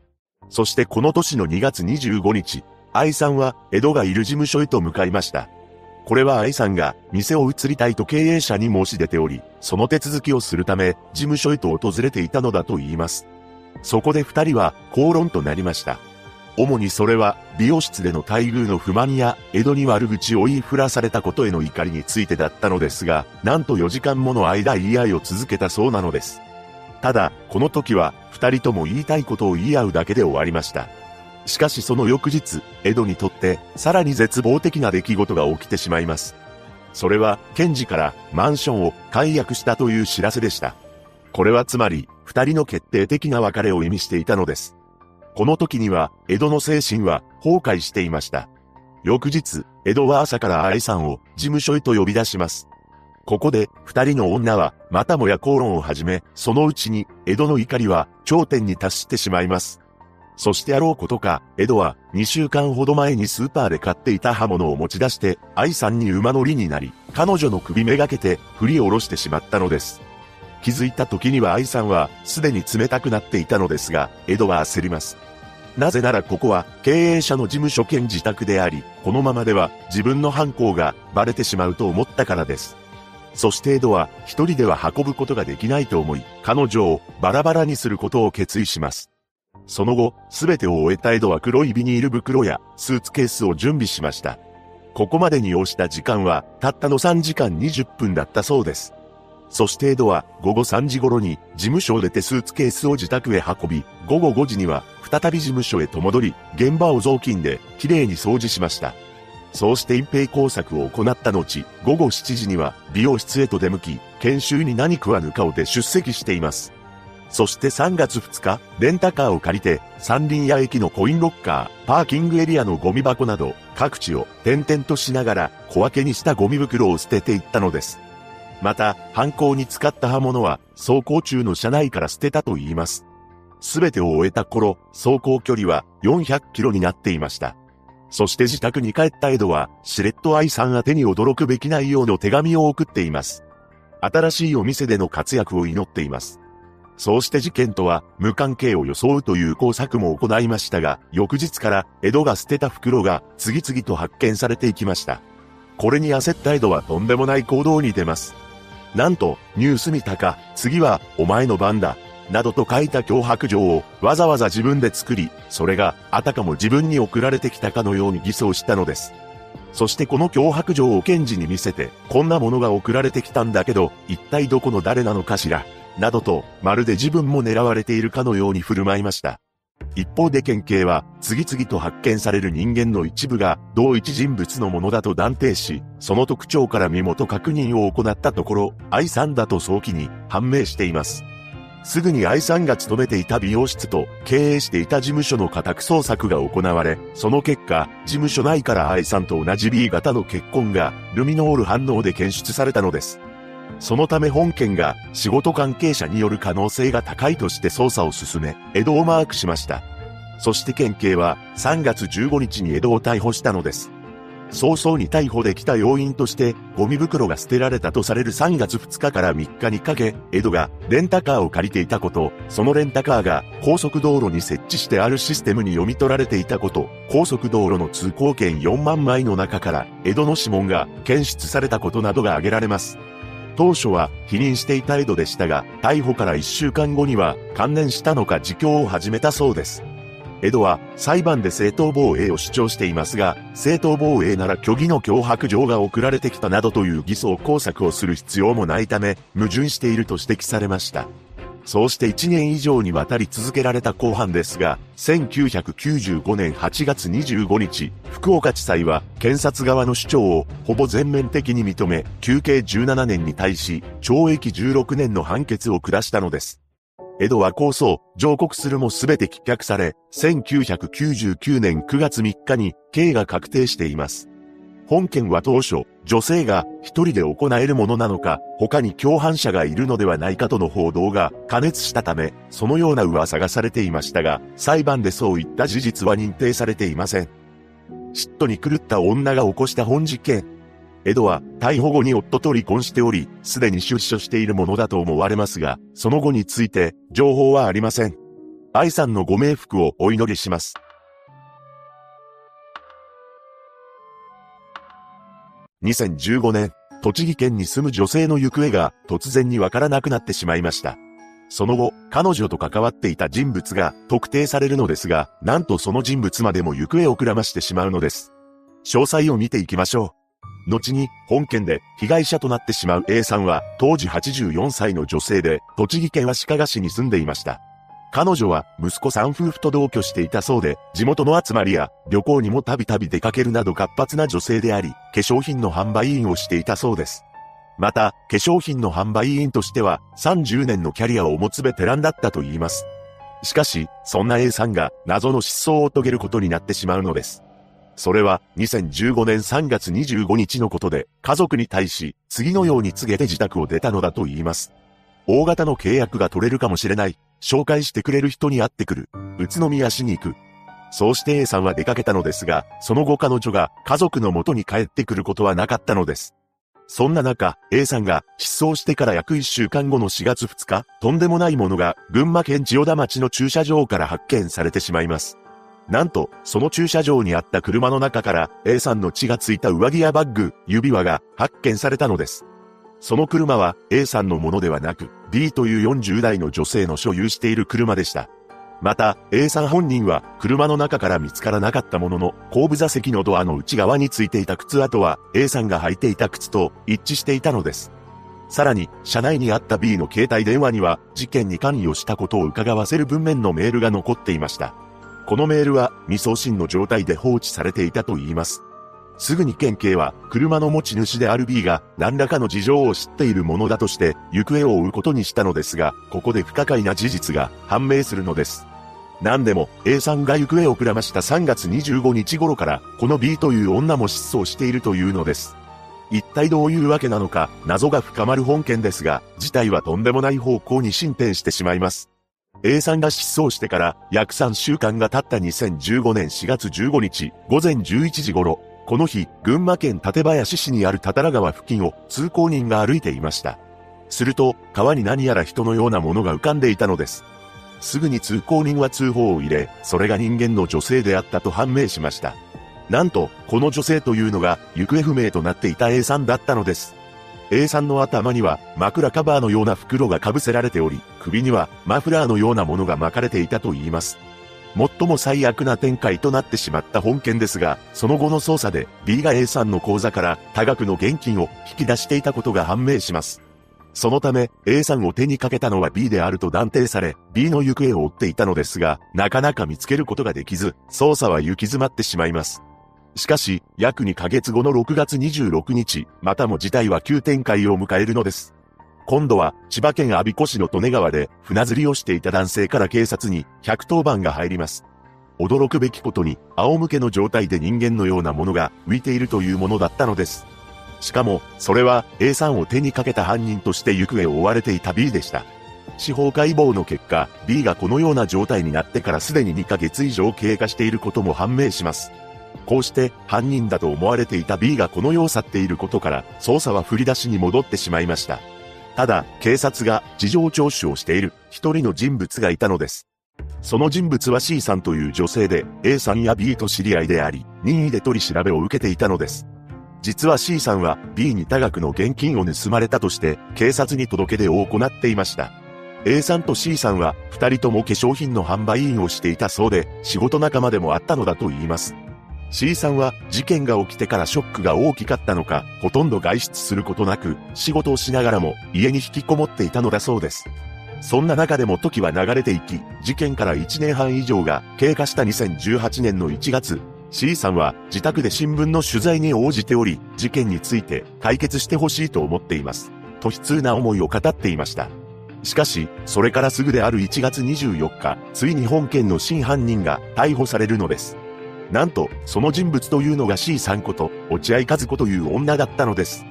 そしてこの年の2月25日、愛さんは江戸がいる事務所へと向かいました。これは愛さんが店を移りたいと経営者に申し出ており、その手続きをするため事務所へと訪れていたのだと言います。そこで二人は口論となりました。主にそれは、美容室での待遇の不満や、江戸に悪口を言いふらされたことへの怒りについてだったのですが、なんと4時間もの間言い合いを続けたそうなのです。ただ、この時は、二人とも言いたいことを言い合うだけで終わりました。しかしその翌日、江戸にとってさらに絶望的な出来事が起きてしまいます。それは、検事からマンションを解約したという知らせでした。これはつまり、二人の決定的な別れを意味していたのです。この時には、江戸の精神は崩壊していました。翌日、江戸は朝から愛さんを事務所へと呼び出します。ここで、二人の女は、またもや口論を始め、そのうちに、江戸の怒りは頂点に達してしまいます。そしてあろうことか、江戸は2週間ほど前にスーパーで買っていた刃物を持ち出して、愛さんに馬乗りになり、彼女の首めがけて振り下ろしてしまったのです。気づいた時には愛さんはすでに冷たくなっていたのですが、江戸は焦ります。なぜならここは経営者の事務所兼自宅であり、このままでは自分の犯行がバレてしまうと思ったからです。そして江戸は一人では運ぶことができないと思い、彼女をバラバラにすることを決意します。その後、すべてを終えた江戸は黒いビニール袋やスーツケースを準備しました。ここまでに要した時間は、たったの3時間20分だったそうです。そして江戸は午後3時頃に事務所を出てスーツケースを自宅へ運び、午後5時には再び事務所へと戻り、現場を雑巾できれいに掃除しました。そうして隠蔽工作を行った後、午後7時には美容室へと出向き、研修に何食わぬ顔で出席しています。そして3月2日、レンタカーを借りて、三輪屋駅のコインロッカー、パーキングエリアのゴミ箱など、各地を点々としながら、小分けにしたゴミ袋を捨てていったのです。また、犯行に使った刃物は、走行中の車内から捨てたと言います。すべてを終えた頃、走行距離は400キロになっていました。そして自宅に帰ったエドは、シレットアイさん宛てに驚くべき内容の手紙を送っています。新しいお店での活躍を祈っています。そうして事件とは無関係を装うという工作も行いましたが、翌日から江戸が捨てた袋が次々と発見されていきました。これに焦った江戸はとんでもない行動に出ます。なんと、ニュース見たか、次はお前の番だ。などと書いた脅迫状をわざわざ自分で作り、それがあたかも自分に送られてきたかのように偽装したのです。そしてこの脅迫状を検事に見せて、こんなものが送られてきたんだけど、一体どこの誰なのかしら。などと、まるで自分も狙われているかのように振る舞いました。一方で県警は、次々と発見される人間の一部が、同一人物のものだと断定し、その特徴から身元確認を行ったところ、愛さんだと早期に判明しています。すぐに愛さんが勤めていた美容室と経営していた事務所の家宅捜索が行われ、その結果、事務所内から愛さんと同じ B 型の血痕がルミノール反応で検出されたのです。そのため本件が仕事関係者による可能性が高いとして捜査を進め、江戸をマークしました。そして県警は3月15日に江戸を逮捕したのです。早々に逮捕できた要因として、ゴミ袋が捨てられたとされる3月2日から3日にかけ、江戸がレンタカーを借りていたこと、そのレンタカーが高速道路に設置してあるシステムに読み取られていたこと、高速道路の通行券4万枚の中から江戸の指紋が検出されたことなどが挙げられます。当初は否認していた江戸でしたが、逮捕から1週間後には関連したのか自供を始めたそうです。江戸は裁判で正当防衛を主張していますが、正当防衛なら虚偽の脅迫状が送られてきたなどという偽装工作をする必要もないため、矛盾していると指摘されました。そうして1年以上にわたり続けられた公判ですが、1995年8月25日、福岡地裁は検察側の主張をほぼ全面的に認め、休刑17年に対し、懲役16年の判決を下したのです。江戸は控訴、上告するもすべて棄却され、1999年9月3日に刑が確定しています。本件は当初、女性が一人で行えるものなのか、他に共犯者がいるのではないかとの報道が加熱したため、そのような噂がされていましたが、裁判でそういった事実は認定されていません。嫉妬に狂った女が起こした本事件。江戸は逮捕後に夫と離婚しており、すでに出所しているものだと思われますが、その後について情報はありません。愛さんのご冥福をお祈りします。2015年、栃木県に住む女性の行方が突然にわからなくなってしまいました。その後、彼女と関わっていた人物が特定されるのですが、なんとその人物までも行方をくらましてしまうのです。詳細を見ていきましょう。後に本件で被害者となってしまう A さんは当時84歳の女性で栃木県足利市に住んでいました。彼女は息子さん夫婦と同居していたそうで、地元の集まりや旅行にもたびたび出かけるなど活発な女性であり、化粧品の販売員をしていたそうです。また、化粧品の販売員としては30年のキャリアを持つベテランだったと言います。しかし、そんな A さんが謎の失踪を遂げることになってしまうのです。それは2015年3月25日のことで、家族に対し次のように告げて自宅を出たのだと言います。大型の契約が取れるかもしれない。紹介してくれる人に会ってくる。宇都宮市に行く。そうして A さんは出かけたのですが、その後彼女が家族の元に帰ってくることはなかったのです。そんな中、A さんが失踪してから約1週間後の4月2日、とんでもないものが群馬県千代田町の駐車場から発見されてしまいます。なんと、その駐車場にあった車の中から A さんの血がついた上着やバッグ、指輪が発見されたのです。その車は A さんのものではなく B という40代の女性の所有している車でした。また A さん本人は車の中から見つからなかったものの後部座席のドアの内側についていた靴跡は A さんが履いていた靴と一致していたのです。さらに、車内にあった B の携帯電話には、事件に関与したことを伺わせる文面のメールが残っていました。このメールは、未送信の状態で放置されていたと言います。すぐに県警は車の持ち主である B が何らかの事情を知っているものだとして行方を追うことにしたのですが、ここで不可解な事実が判明するのです。何でも A さんが行方をくらました3月25日頃からこの B という女も失踪しているというのです。一体どういうわけなのか謎が深まる本件ですが、事態はとんでもない方向に進展してしまいます。A さんが失踪してから約3週間が経った2015年4月15日午前11時頃、この日、群馬県館林市にあるタタラ川付近を通行人が歩いていました。すると、川に何やら人のようなものが浮かんでいたのです。すぐに通行人は通報を入れ、それが人間の女性であったと判明しました。なんと、この女性というのが行方不明となっていた A さんだったのです。A さんの頭には枕カバーのような袋が被せられており、首にはマフラーのようなものが巻かれていたと言います。最も最悪な展開となってしまった本件ですが、その後の捜査で B が A さんの口座から多額の現金を引き出していたことが判明します。そのため A さんを手にかけたのは B であると断定され、B の行方を追っていたのですが、なかなか見つけることができず、捜査は行き詰まってしまいます。しかし、約2ヶ月後の6月26日、またも事態は急展開を迎えるのです。今度は千葉県我孫子市の利根川で船釣りをしていた男性から警察に110番が入ります。驚くべきことに仰向けの状態で人間のようなものが浮いているというものだったのです。しかも、それは A さんを手にかけた犯人として行方を追われていた B でした。司法解剖の結果、B がこのような状態になってからすでに2ヶ月以上経過していることも判明します。こうして犯人だと思われていた B がこの世を去っていることから捜査は振り出しに戻ってしまいました。ただ、警察が事情聴取をしている一人の人物がいたのです。その人物は C さんという女性で、A さんや B と知り合いであり、任意で取り調べを受けていたのです。実は C さんは B に多額の現金を盗まれたとして、警察に届け出を行っていました。A さんと C さんは二人とも化粧品の販売員をしていたそうで、仕事仲間でもあったのだと言います。C さんは事件が起きてからショックが大きかったのか、ほとんど外出することなく、仕事をしながらも家に引きこもっていたのだそうです。そんな中でも時は流れていき、事件から1年半以上が経過した2018年の1月、C さんは自宅で新聞の取材に応じており、事件について解決してほしいと思っています。と悲痛な思いを語っていました。しかし、それからすぐである1月24日、ついに本件の真犯人が逮捕されるのです。なんと、その人物というのが C さんこと、落合和子という女だったのです。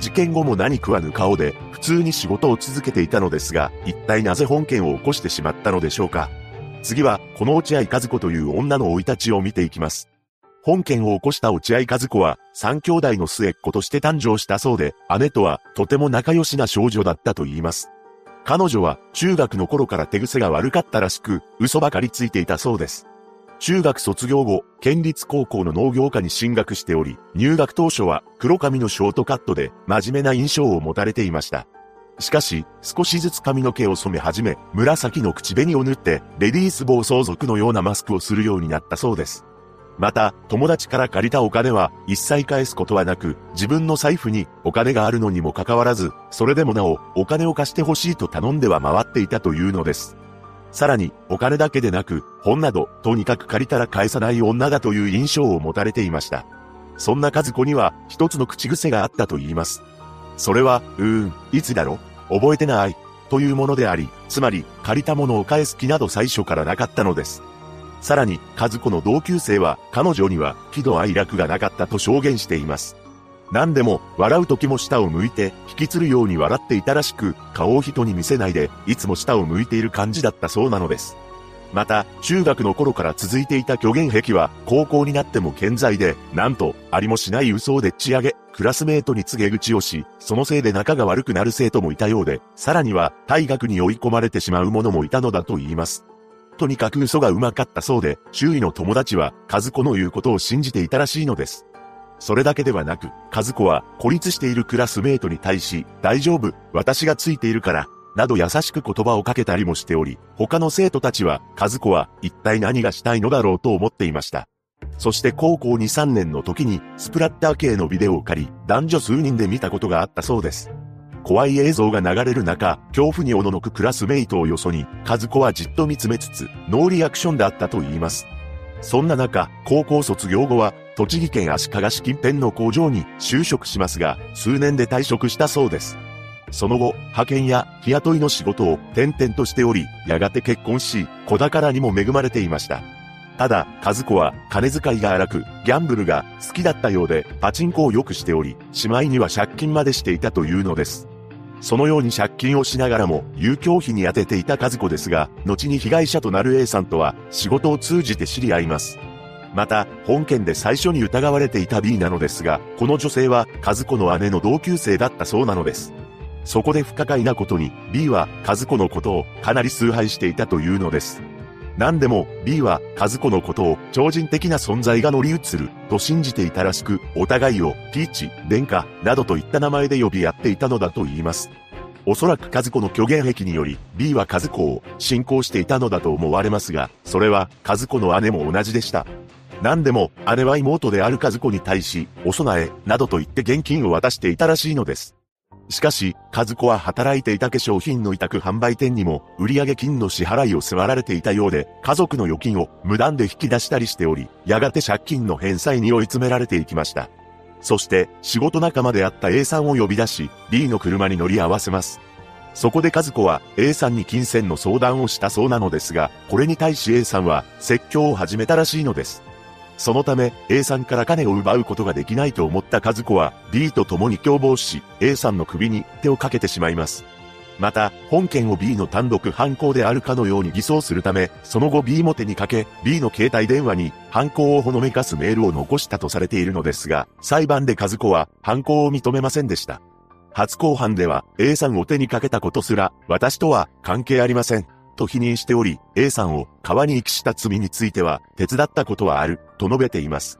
事件後も何食わぬ顔で、普通に仕事を続けていたのですが、一体なぜ本件を起こしてしまったのでしょうか。次は、この落合和子という女の生い立ちを見ていきます。本件を起こした落合和子は、三兄弟の末っ子として誕生したそうで、姉とはとても仲良しな少女だったと言います。彼女は中学の頃から手癖が悪かったらしく、嘘ばかりついていたそうです。中学卒業後、県立高校の農業科に進学しており、入学当初は黒髪のショートカットで真面目な印象を持たれていました。しかし、少しずつ髪の毛を染め始め、紫の口紅を塗って、レディース暴走族のようなマスクをするようになったそうです。また、友達から借りたお金は一切返すことはなく、自分の財布にお金があるのにもかかわらず、それでもなお、お金を貸してほしいと頼んでは回っていたというのです。さらに、お金だけでなく、本など、とにかく借りたら返さない女だという印象を持たれていました。そんな和子には、一つの口癖があったと言います。それは、うーん、いつだろ覚えてない。というものであり、つまり、借りたものを返す気など最初からなかったのです。さらに、和子の同級生は、彼女には、喜怒哀楽がなかったと証言しています。何でも、笑う時も下を向いて、引きつるように笑っていたらしく、顔を人に見せないで、いつも下を向いている感じだったそうなのです。また、中学の頃から続いていた虚言癖は、高校になっても健在で、なんと、ありもしない嘘をでっち上げ、クラスメートに告げ口をし、そのせいで仲が悪くなる生徒もいたようで、さらには、退学に追い込まれてしまう者もいたのだと言います。とにかく嘘がうまかったそうで、周囲の友達は、和子の言うことを信じていたらしいのです。それだけではなく、和子は孤立しているクラスメイトに対し、大丈夫、私がついているから、など優しく言葉をかけたりもしており、他の生徒たちは、和子は一体何がしたいのだろうと思っていました。そして高校2、3年の時に、スプラッター系のビデオを借り、男女数人で見たことがあったそうです。怖い映像が流れる中、恐怖におののくクラスメイトをよそに、和子はじっと見つめつつ、ノーリアクションであったと言います。そんな中、高校卒業後は、栃木県足利市近辺の工場に就職しますが、数年で退職したそうです。その後、派遣や日雇いの仕事を転々としており、やがて結婚し、子宝にも恵まれていました。ただ、和子は金遣いが荒く、ギャンブルが好きだったようで、パチンコをよくしており、しまいには借金までしていたというのです。そのように借金をしながらも、遊興費に充てていた和子ですが、後に被害者となる A さんとは、仕事を通じて知り合います。また、本件で最初に疑われていた B なのですが、この女性は、和子の姉の同級生だったそうなのです。そこで不可解なことに、B は、和子のことを、かなり崇拝していたというのです。何でも、B は、和子のことを、超人的な存在が乗り移る、と信じていたらしく、お互いを、ピーチ、殿下、などといった名前で呼び合っていたのだと言います。おそらく和子の虚言癖により、B は和子を信仰していたのだと思われますが、それは和子の姉も同じでした。何でも、姉は妹である和子に対し、お供え、などと言って現金を渡していたらしいのです。しかし、和子は働いていた化粧品の委託販売店にも、売上金の支払いを迫られていたようで、家族の預金を無断で引き出したりしており、やがて借金の返済に追い詰められていきました。そして、仕事仲間であった A さんを呼び出し、B の車に乗り合わせます。そこで和子は A さんに金銭の相談をしたそうなのですが、これに対し A さんは説教を始めたらしいのです。そのため A さんから金を奪うことができないと思った和子は B と共に共謀し A さんの首に手をかけてしまいます。また、本件を B の単独犯行であるかのように偽装するため、その後 B も手にかけ、B の携帯電話に犯行をほのめかすメールを残したとされているのですが、裁判で和子は犯行を認めませんでした。初公判では A さんを手にかけたことすら、私とは関係ありません。と否認しており、A さんを川に遺棄した罪については、手伝ったことはある、と述べています。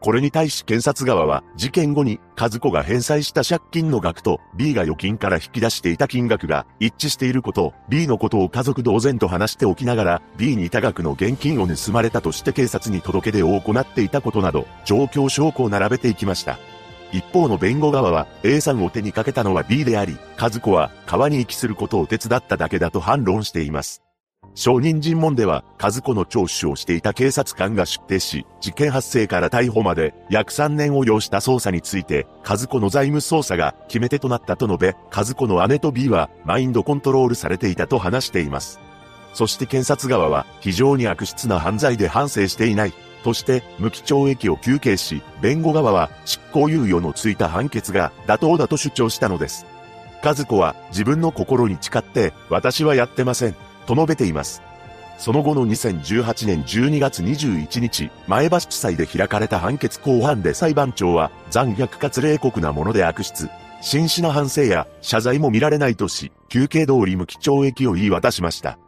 これに対し検察側は、事件後に、和子が返済した借金の額と、B が預金から引き出していた金額が一致していること、B のことを家族同然と話しておきながら、B に多額の現金を盗まれたとして警察に届け出を行っていたことなど、状況証拠を並べていきました。一方の弁護側は A さんを手にかけたのは B であり、和子は川に遺棄することを手伝っただけだと反論しています。証人尋問では、和子の聴取をしていた警察官が出廷し、事件発生から逮捕まで約3年を要した捜査について、和子の財務捜査が決め手となったと述べ、和子の姉と B はマインドコントロールされていたと話しています。そして検察側は非常に悪質な犯罪で反省していないとして無期懲役を求刑し、弁護側は執行猶予のついた判決が妥当だと主張したのです。和子は自分の心に誓って私はやってませんと述べています。その後の2018年12月21日、前橋地裁で開かれた判決公判で裁判長は残虐かつ冷酷なもので悪質、真摯な反省や謝罪も見られないとし、休刑通り無期懲役を言い渡しました。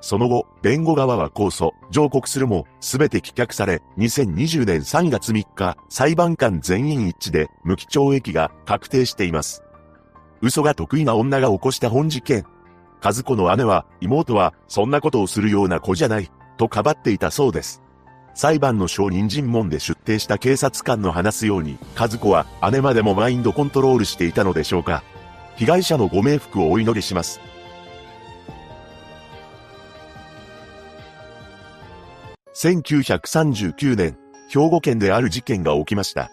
その後、弁護側は控訴、上告するも、すべて棄却され、2020年3月3日、裁判官全員一致で無期懲役が確定しています。嘘が得意な女が起こした本事件。和子の姉は、妹は、そんなことをするような子じゃない、とかばっていたそうです。裁判の証人尋問で出廷した警察官の話すように、和子は姉までもマインドコントロールしていたのでしょうか。被害者のご冥福をお祈りします。1939年、兵庫県である事件が起きました。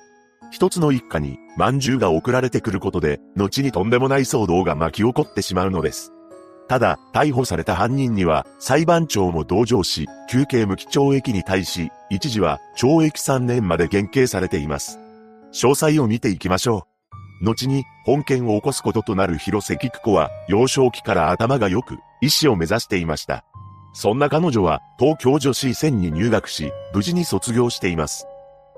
一つの一家に、饅頭が送られてくることで、後にとんでもない騒動が巻き起こってしまうのです。ただ、逮捕された犯人には、裁判長も同情し、休刑無期懲役に対し、一時は懲役3年まで減刑されています。詳細を見ていきましょう。後に、本件を起こすこととなる広瀬菊子は、幼少期から頭が良く、医師を目指していました。そんな彼女は、東京女子医専に入学し、無事に卒業しています。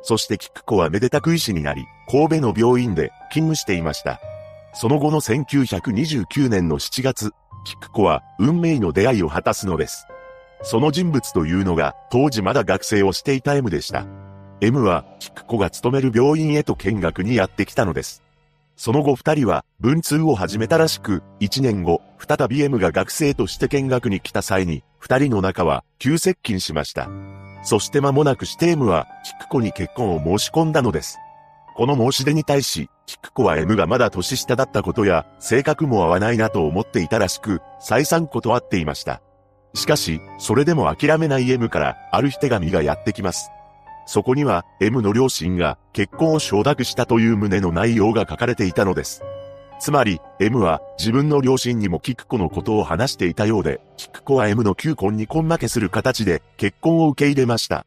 そして菊子はめでたく医師になり、神戸の病院で勤務していました。その後の1929年の7月、菊子は運命の出会いを果たすのです。その人物というのが、当時まだ学生をしていた M でした。M は、菊子が勤める病院へと見学にやってきたのです。その後二人は文通を始めたらしく、一年後、再び M が学生として見学に来た際に、二人の仲は急接近しました。そして間もなくして M は、菊子に結婚を申し込んだのです。この申し出に対し、菊子は M がまだ年下だったことや、性格も合わないなと思っていたらしく、再三断っていました。しかし、それでも諦めない M から、ある日手紙がやってきます。そこには、M の両親が、結婚を承諾したという旨の内容が書かれていたのです。つまり、M は、自分の両親にも菊子のことを話していたようで、菊子は M の求婚に根負けする形で、結婚を受け入れました。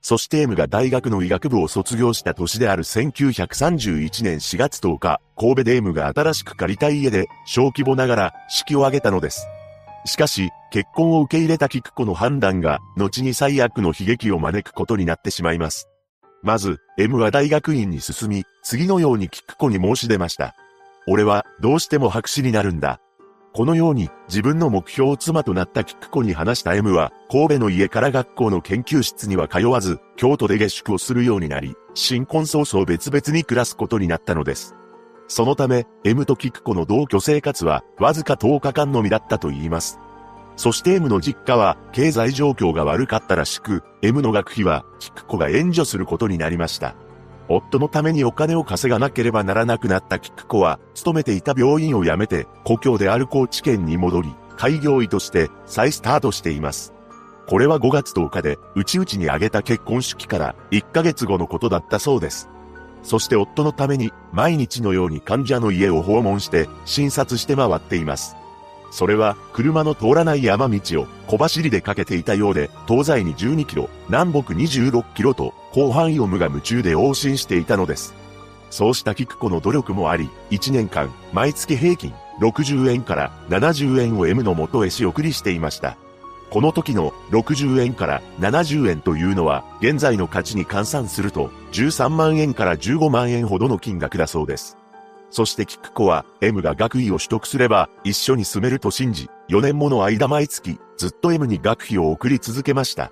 そして M が大学の医学部を卒業した年である1931年4月10日、神戸で M が新しく借りたい家で、小規模ながら式を挙げたのです。しかし、結婚を受け入れた菊子の判断が、後に最悪の悲劇を招くことになってしまいます。まず、M は大学院に進み、次のように菊子に申し出ました。俺は、どうしても白紙になるんだ。このように自分の目標を妻となったキック子に話した M は、神戸の家から学校の研究室には通わず、京都で下宿をするようになり、新婚早々別々に暮らすことになったのです。そのため、M とキック子の同居生活は、わずか10日間のみだったと言います。そして M の実家は、経済状況が悪かったらしく、M の学費は、キック子が援助することになりました。夫のためにお金を稼がなければならなくなったキクコは、勤めていた病院を辞めて、故郷である高知県に戻り、開業医として再スタートしています。これは5月10日で、内々に挙げた結婚式から1ヶ月後のことだったそうです。そして夫のために、毎日のように患者の家を訪問して、診察して回っています。それは、車の通らない山道を小走りで駆けていたようで、東西に12キロ、南北26キロと、広範囲を無我夢中で往診していたのです。そうした菊子の努力もあり、1年間、毎月平均60円から70円を M の元へ仕送りしていました。この時の60円から70円というのは、現在の価値に換算すると、13万円から15万円ほどの金額だそうです。そして菊子は、M が学位を取得すれば、一緒に住めると信じ、4年もの間毎月、ずっと M に学費を送り続けました。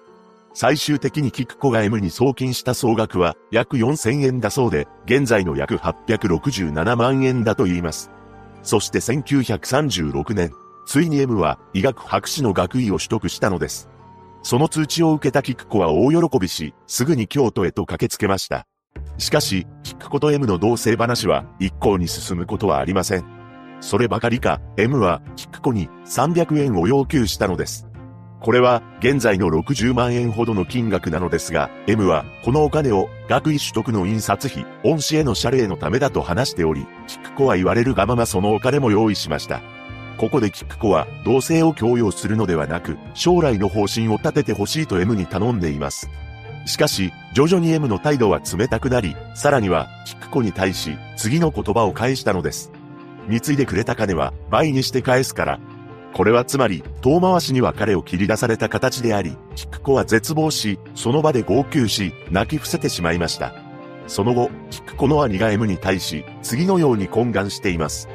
最終的にキクコが M に送金した総額は約4000円だそうで、現在の約867万円だと言います。そして1936年、ついに M は医学博士の学位を取得したのです。その通知を受けたキクコは大喜びし、すぐに京都へと駆けつけました。しかし、キクコと M の同棲話は一向に進むことはありません。そればかりか、M はキクコに300円を要求したのです。これは現在の60万円ほどの金額なのですが、M はこのお金を学位取得の印刷費、恩師への謝礼のためだと話しており、キクコは言われるがままそのお金も用意しました。ここでキクコは同性を強要するのではなく、将来の方針を立ててほしいと M に頼んでいます。しかし、徐々に M の態度は冷たくなり、さらには、キクコに対し、次の言葉を返したのです。貢いでくれた金は倍にして返すから、これはつまり、遠回しに別れを切り出された形であり、菊子は絶望し、その場で号泣し、泣き伏せてしまいました。その後、菊子の兄が M に対し、次のように懇願しています。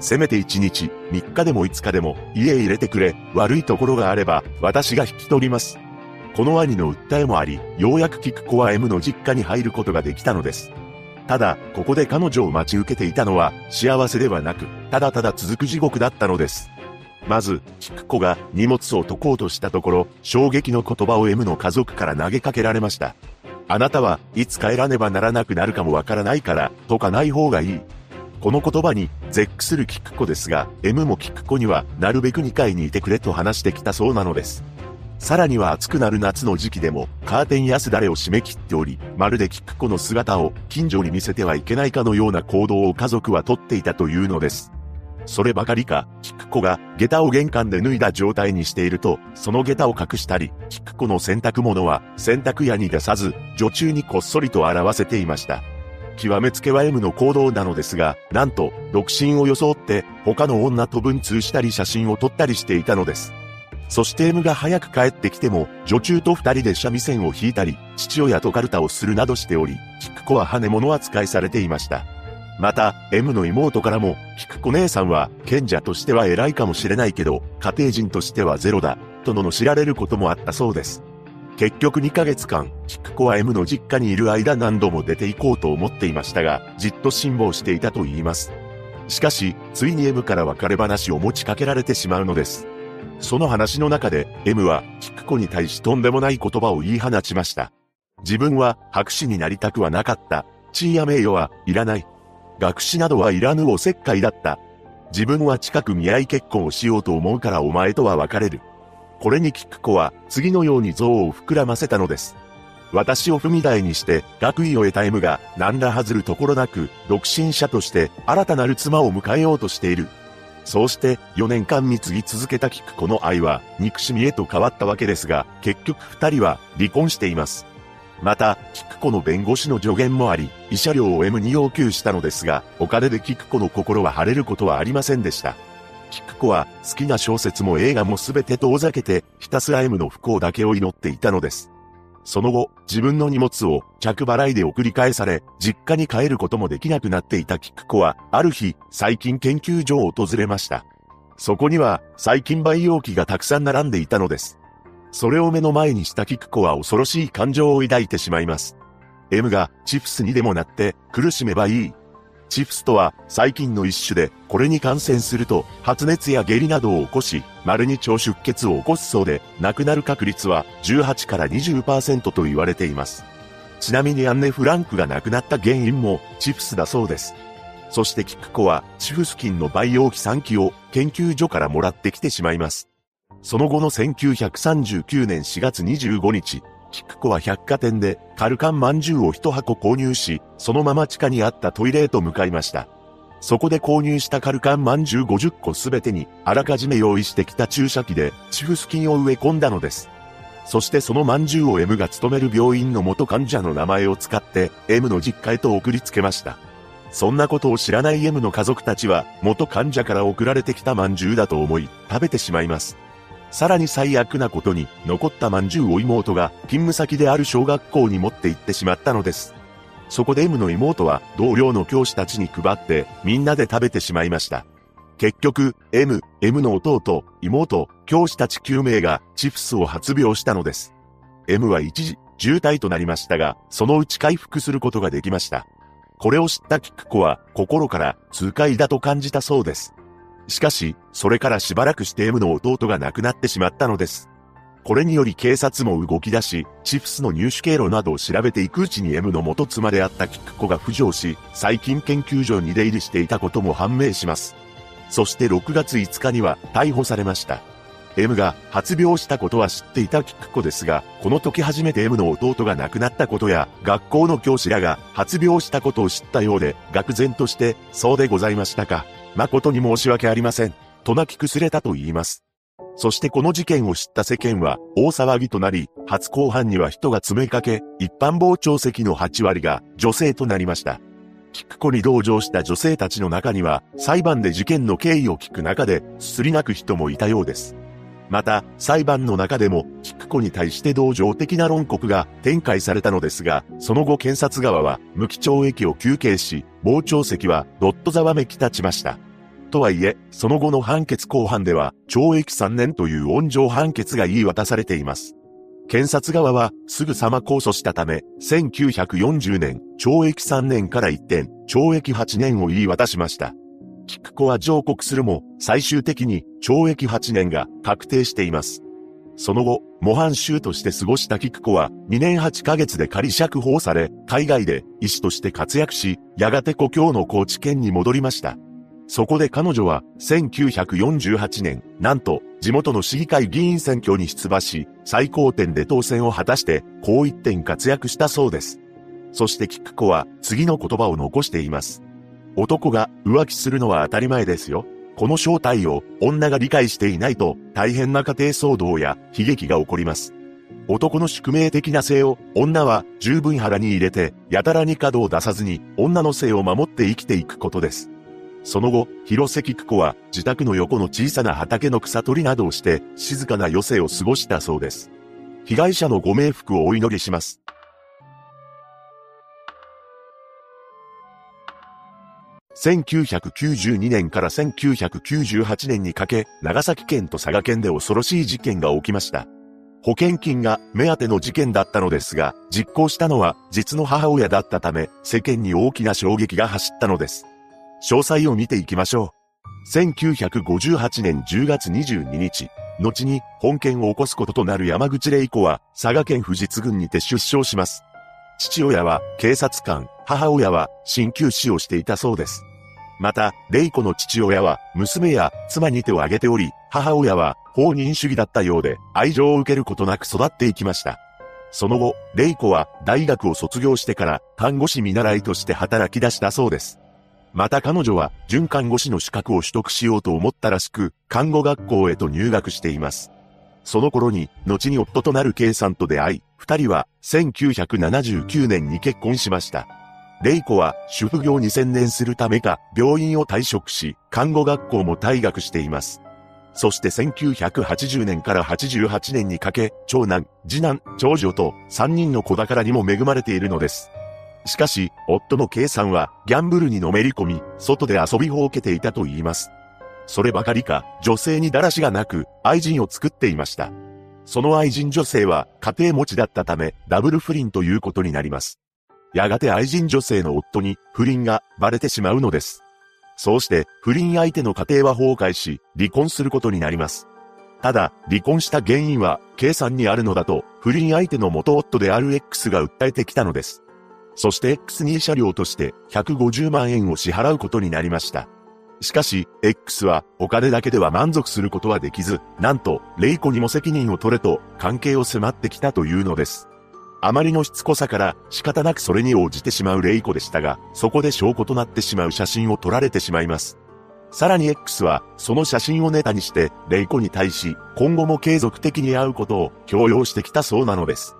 せめて1日、3日でも5日でも、家へ入れてくれ、悪いところがあれば、私が引き取ります。この兄の訴えもあり、ようやく菊子は M の実家に入ることができたのです。ただ、ここで彼女を待ち受けていたのは、幸せではなく、ただただ続く地獄だったのです。まず、菊子が荷物を解こうとしたところ、衝撃の言葉を M の家族から投げかけられました。あなたはいつ帰らねばならなくなるかもわからないから、とかない方がいい。この言葉に絶句する菊子ですが、M も菊子にはなるべく2階にいてくれと話してきたそうなのです。さらには暑くなる夏の時期でも、カーテンやすだれを締め切っており、まるでキックコの姿を近所に見せてはいけないかのような行動を家族はとっていたというのです。そればかりか、キックコが下駄を玄関で脱いだ状態にしていると、その下駄を隠したり、キックコの洗濯物は洗濯屋に出さず、女中にこっそりと表せていました。極めつけは M の行動なのですが、なんと、独身を装って、他の女と文通したり写真を撮ったりしていたのです。そして M が早く帰ってきても、女中と二人で三味線を弾いたり、父親とカルタをするなどしており、キクコは羽物扱いされていました。また、M の妹からも、キクコ姉さんは、賢者としては偉いかもしれないけど、家庭人としてはゼロだ、とのの知られることもあったそうです。結局2ヶ月間、キクコは M の実家にいる間何度も出て行こうと思っていましたが、じっと辛抱していたと言います。しかし、ついに M から別れ話を持ちかけられてしまうのです。その話の中で、M は、キクコに対しとんでもない言葉を言い放ちました。自分は、白紙になりたくはなかった。地位や名誉はいらない。学士などはいらぬおせっかいだった。自分は近く見合い結婚をしようと思うからお前とは別れる。これにキクコは、次のように像を膨らませたのです。私を踏み台にして、学位を得た M が、何ら外るところなく、独身者として、新たなる妻を迎えようとしている。そうして4年間貢ぎ続けた菊子の愛は憎しみへと変わったわけですが、結局二人は離婚しています。また、菊子の弁護士の助言もあり、慰謝料を M に要求したのですが、お金で菊子の心は晴れることはありませんでした。菊子は好きな小説も映画も全て遠ざけて、ひたすら M の不幸だけを祈っていたのです。その後、自分の荷物を着払いで送り返され、実家に帰ることもできなくなっていたキクコは、ある日、最近研究所を訪れました。そこには、最近培養器がたくさん並んでいたのです。それを目の前にしたキクコは恐ろしい感情を抱いてしまいます。M がチフスにでもなって苦しめばいいチフスとは細菌の一種で、これに感染すると発熱や下痢などを起こし、丸に腸出血を起こすそうで、亡くなる確率は18から20%と言われています。ちなみにアンネ・フランクが亡くなった原因もチフスだそうです。そしてキクコはチフス菌の培養機3機を研究所からもらってきてしまいます。その後の1939年4月25日、キクコは百貨店でカルカン饅頭を一箱購入し、そのまま地下にあったトイレへと向かいました。そこで購入したカルカン饅頭50個すべてに、あらかじめ用意してきた注射器で、チフス菌を植え込んだのです。そしてその饅頭を M が勤める病院の元患者の名前を使って、M の実家へと送りつけました。そんなことを知らない M の家族たちは、元患者から送られてきた饅頭だと思い、食べてしまいます。さらに最悪なことに、残った饅頭を妹が勤務先である小学校に持って行ってしまったのです。そこで M の妹は同僚の教師たちに配ってみんなで食べてしまいました。結局、M、M の弟、妹、教師たち9名がチフスを発病したのです。M は一時、重体となりましたが、そのうち回復することができました。これを知ったキックコは心から痛快だと感じたそうです。しかし、それからしばらくして M の弟が亡くなってしまったのです。これにより警察も動き出し、チフスの入手経路などを調べていくうちに M の元妻であったキックコが浮上し、最近研究所に出入りしていたことも判明します。そして6月5日には逮捕されました。M が発病したことは知っていたキックコですが、この時初めて M の弟が亡くなったことや、学校の教師らが発病したことを知ったようで、愕然として、そうでございましたか。誠に申し訳ありません。と泣き崩れたと言います。そしてこの事件を知った世間は大騒ぎとなり、初公判には人が詰めかけ、一般傍聴席の8割が女性となりました。聞く子に同情した女性たちの中には、裁判で事件の経緯を聞く中で、すすり泣く人もいたようです。また、裁判の中でも、キクコに対して同情的な論告が展開されたのですが、その後検察側は無期懲役を求刑し、傍聴席はドットざわめき立ちました。とはいえ、その後の判決公判では、懲役3年という温情判決が言い渡されています。検察側はすぐさま控訴したため、1940年、懲役3年から一転、懲役8年を言い渡しました。キクコは上告するも、最終的に懲役8年が確定しています。その後、模範囚として過ごしたキクコは2年8ヶ月で仮釈放され、海外で医師として活躍し、やがて故郷の高知県に戻りました。そこで彼女は1948年、なんと地元の市議会議員選挙に出馬し、最高点で当選を果たして高一点活躍したそうです。そしてキクコは次の言葉を残しています。男が浮気するのは当たり前ですよ。この正体を女が理解していないと大変な家庭騒動や悲劇が起こります。男の宿命的な性を女は十分腹に入れてやたらに角を出さずに女の性を守って生きていくことです。その後、広瀬菊子は自宅の横の小さな畑の草取りなどをして静かな余生を過ごしたそうです。被害者のご冥福をお祈りします。1992年から1998年にかけ、長崎県と佐賀県で恐ろしい事件が起きました。保険金が目当ての事件だったのですが、実行したのは実の母親だったため、世間に大きな衝撃が走ったのです。詳細を見ていきましょう。1958年10月22日、後に本件を起こすこととなる山口玲子は佐賀県富士津郡にて出生します。父親は警察官、母親は鍼灸師をしていたそうです。また、玲子の父親は娘や妻に手を挙げており、母親は放任主義だったようで愛情を受けることなく育っていきました。その後、玲子は大学を卒業してから看護師見習いとして働き出したそうです。また彼女は、準看護師の資格を取得しようと思ったらしく、看護学校へと入学しています。その頃に、後に夫となる K さんと出会い、二人は、1979年に結婚しました。レイコは、主婦業に専念するためか、病院を退職し、看護学校も退学しています。そして1980年から88年にかけ、長男、次男、長女と3人の子宝にも恵まれているのです。しかし、夫の K さんはギャンブルにのめり込み、外で遊びほうけていたと言います。そればかりか、女性にだらしがなく、愛人を作っていました。その愛人女性は家庭持ちだったため、ダブル不倫ということになります。やがて愛人女性の夫に不倫がバレてしまうのです。そうして不倫相手の家庭は崩壊し、離婚することになります。ただ、離婚した原因は、K さんにあるのだと、不倫相手の元夫である X が訴えてきたのです。そして X2 車両として150万円を支払うことになりました。しかし、X はお金だけでは満足することはできず、なんと、レイコにも責任を取れと関係を迫ってきたというのです。あまりのしつこさから仕方なくそれに応じてしまうレイコでしたが、そこで証拠となってしまう写真を撮られてしまいます。さらに X は、その写真をネタにして、レイコに対し、今後も継続的に会うことを強要してきたそうなのです。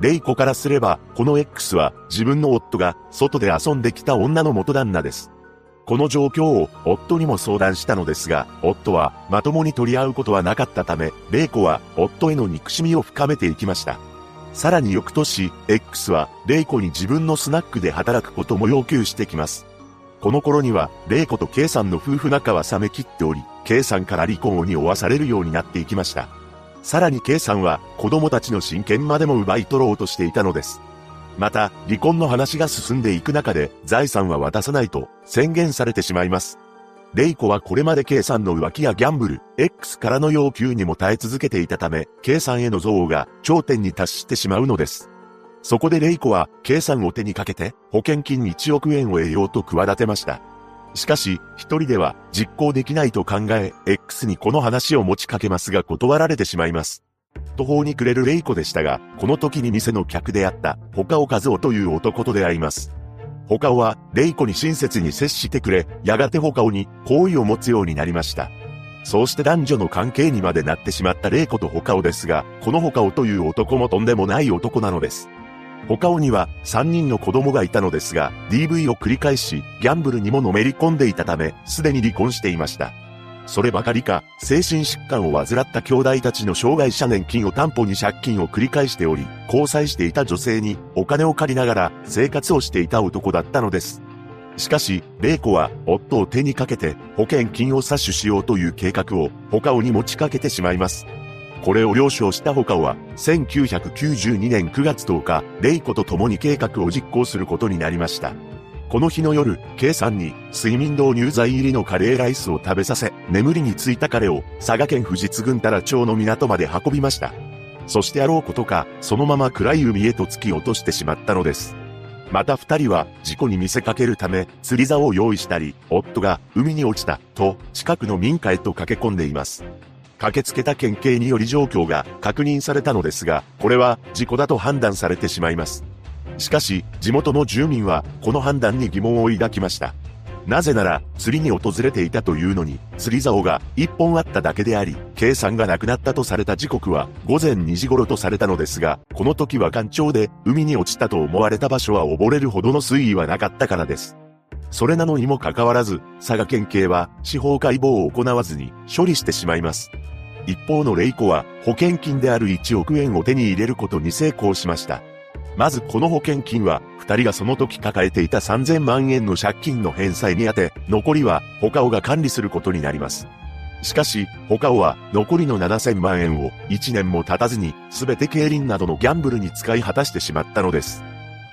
レイコからすれば、この X は自分の夫が外で遊んできた女の元旦那です。この状況を夫にも相談したのですが、夫はまともに取り合うことはなかったため、レイコは夫への憎しみを深めていきました。さらに翌年、X はレイコに自分のスナックで働くことも要求してきます。この頃には、レイコと K さんの夫婦仲は冷め切っており、K さんから離婚をに追わされるようになっていきました。さらに K さんは子供たちの親権までも奪い取ろうとしていたのです。また、離婚の話が進んでいく中で財産は渡さないと宣言されてしまいます。レイコはこれまで K さんの浮気やギャンブル、X からの要求にも耐え続けていたため、K さんへの憎悪が頂点に達してしまうのです。そこでレイコは K さんを手にかけて保険金1億円を得ようと企てました。しかし、一人では実行できないと考え、X にこの話を持ちかけますが断られてしまいます。途方に暮れるレイコでしたが、この時に店の客であった他尾和夫という男と出会います。他尾はレイコに親切に接してくれ、やがて他尾に好意を持つようになりました。そうして男女の関係にまでなってしまったレイコと他尾ですが、このホカオという男もとんでもない男なのです。他尾には3人の子供がいたのですが、DV を繰り返し、ギャンブルにものめり込んでいたため、すでに離婚していました。そればかりか、精神疾患を患った兄弟たちの障害者年金を担保に借金を繰り返しており、交際していた女性にお金を借りながら生活をしていた男だったのです。しかし、玲子は夫を手にかけて保険金を詐取しようという計画を他尾に持ちかけてしまいます。これを了承した他は、1992年9月10日、レイコと共に計画を実行することになりました。この日の夜、K さんに睡眠導入剤入りのカレーライスを食べさせ、眠りについた彼を佐賀県富士津郡太良町の港まで運びました。そしてあろうことか、そのまま暗い海へと突き落としてしまったのです。また二人は事故に見せかけるため釣り竿を用意したり、夫が海に落ちたと近くの民家へと駆け込んでいます。駆けつけた県警により状況が確認されたのですが、これは事故だと判断されてしまいます。しかし、地元の住民はこの判断に疑問を抱きました。なぜなら、釣りに訪れていたというのに、釣り竿が一本あっただけであり、計算がなくなったとされた時刻は午前2時頃とされたのですが、この時は干潮で海に落ちたと思われた場所は溺れるほどの水位はなかったからです。それなのにもかかわらず、佐賀県警は司法解剖を行わずに処理してしまいます。一方のレイコは保険金である1億円を手に入れることに成功しました。まずこの保険金は、二人がその時抱えていた3000万円の借金の返済に充て、残りは、ホカオが管理することになります。しかし、ホカオは残りの7000万円を1年も経たずに全て競輪などのギャンブルに使い果たしてしまったのです。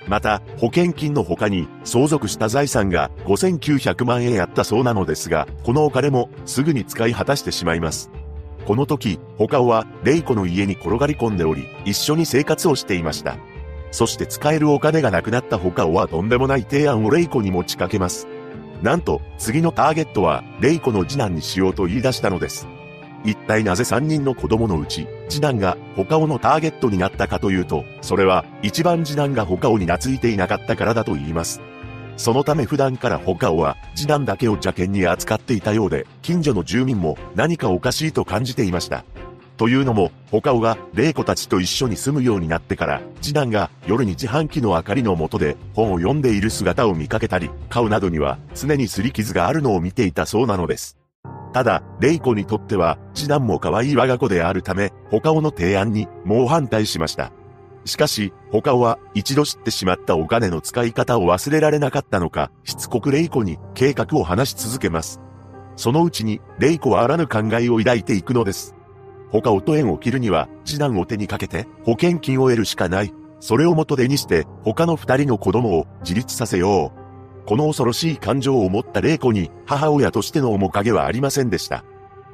また、保険金の他に相続した財産が5900万円あったそうなのですが、このお金もすぐに使い果たしてしまいます。この時、ホカオはレイコの家に転がり込んでおり、一緒に生活をしていました。そして使えるお金がなくなった他はとんでもない提案をレイコに持ちかけます。なんと、次のターゲットは、レイコの次男にしようと言い出したのです。一体なぜ3人の子供のうち、次男が他をのターゲットになったかというと、それは一番次男が他をに懐いていなかったからだと言います。そのため普段から他をは次男だけを邪険に扱っていたようで、近所の住民も何かおかしいと感じていました。というのも、他尾が玲子たちと一緒に住むようになってから、次男が夜に自販機の明かりの下で本を読んでいる姿を見かけたり、顔などには常に擦り傷があるのを見ていたそうなのです。ただ、レイコにとっては、次男も可愛い我が子であるため、他尾の提案に猛反対しました。しかし、他尾は一度知ってしまったお金の使い方を忘れられなかったのか、しつこくレイコに計画を話し続けます。そのうちに、レイコはあらぬ考えを抱いていくのです。他をと縁を切るには、次男を手にかけて、保険金を得るしかない。それを元手にして、他の二人の子供を自立させよう。この恐ろしい感情を持った玲子に、母親としての面影はありませんでした。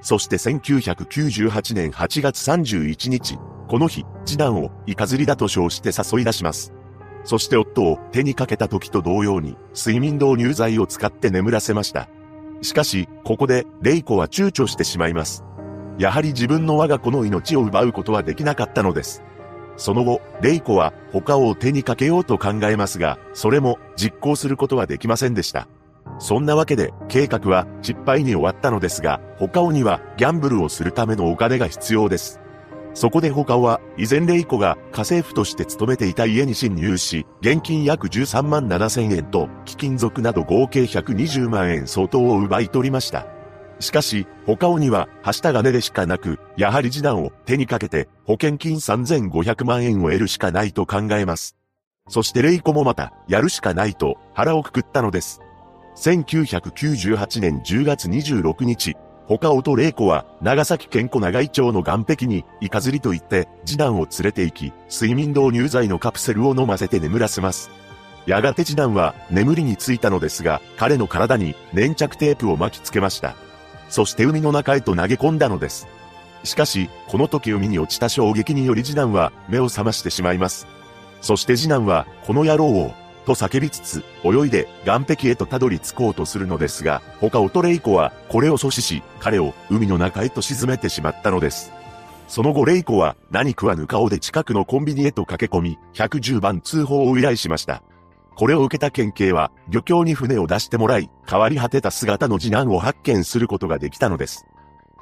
そして1998年8月31日、この日、次男をイカ釣りだと称して誘い出します。そして夫を手にかけた時と同様に、睡眠導入剤を使って眠らせました。しかし、ここで、レイコは躊躇してしまいます。やはり自分の我が子の命を奪うことはできなかったのです。その後、レイコは他を手にかけようと考えますが、それも実行することはできませんでした。そんなわけで、計画は失敗に終わったのですが、他をにはギャンブルをするためのお金が必要です。そこで他は、以前レイコが家政婦として勤めていた家に侵入し、現金約13万7千円と貴金属など合計120万円相当を奪い取りました。しかし、他をには、はした金でしかなく、やはり次男を手にかけて、保険金3500万円を得るしかないと考えます。そしてレイコもまた、やるしかないと、腹をくくったのです。1998年10月26日、他尾と玲子は、長崎県小長井町の岸壁に、イカ釣りと言って、次男を連れて行き、睡眠導入剤のカプセルを飲ませて眠らせます。やがて次男は、眠りについたのですが、彼の体に、粘着テープを巻きつけました。そして海の中へと投げ込んだのです。しかし、この時海に落ちた衝撃により次男は目を覚ましてしまいます。そして次男は、この野郎を、と叫びつつ、泳いで岸壁へとたどり着こうとするのですが、他オトレイコは、これを阻止し、彼を海の中へと沈めてしまったのです。その後レイコは、何食わぬ顔で近くのコンビニへと駆け込み、110番通報を依頼しました。これを受けた県警は、漁協に船を出してもらい、変わり果てた姿の次男を発見することができたのです。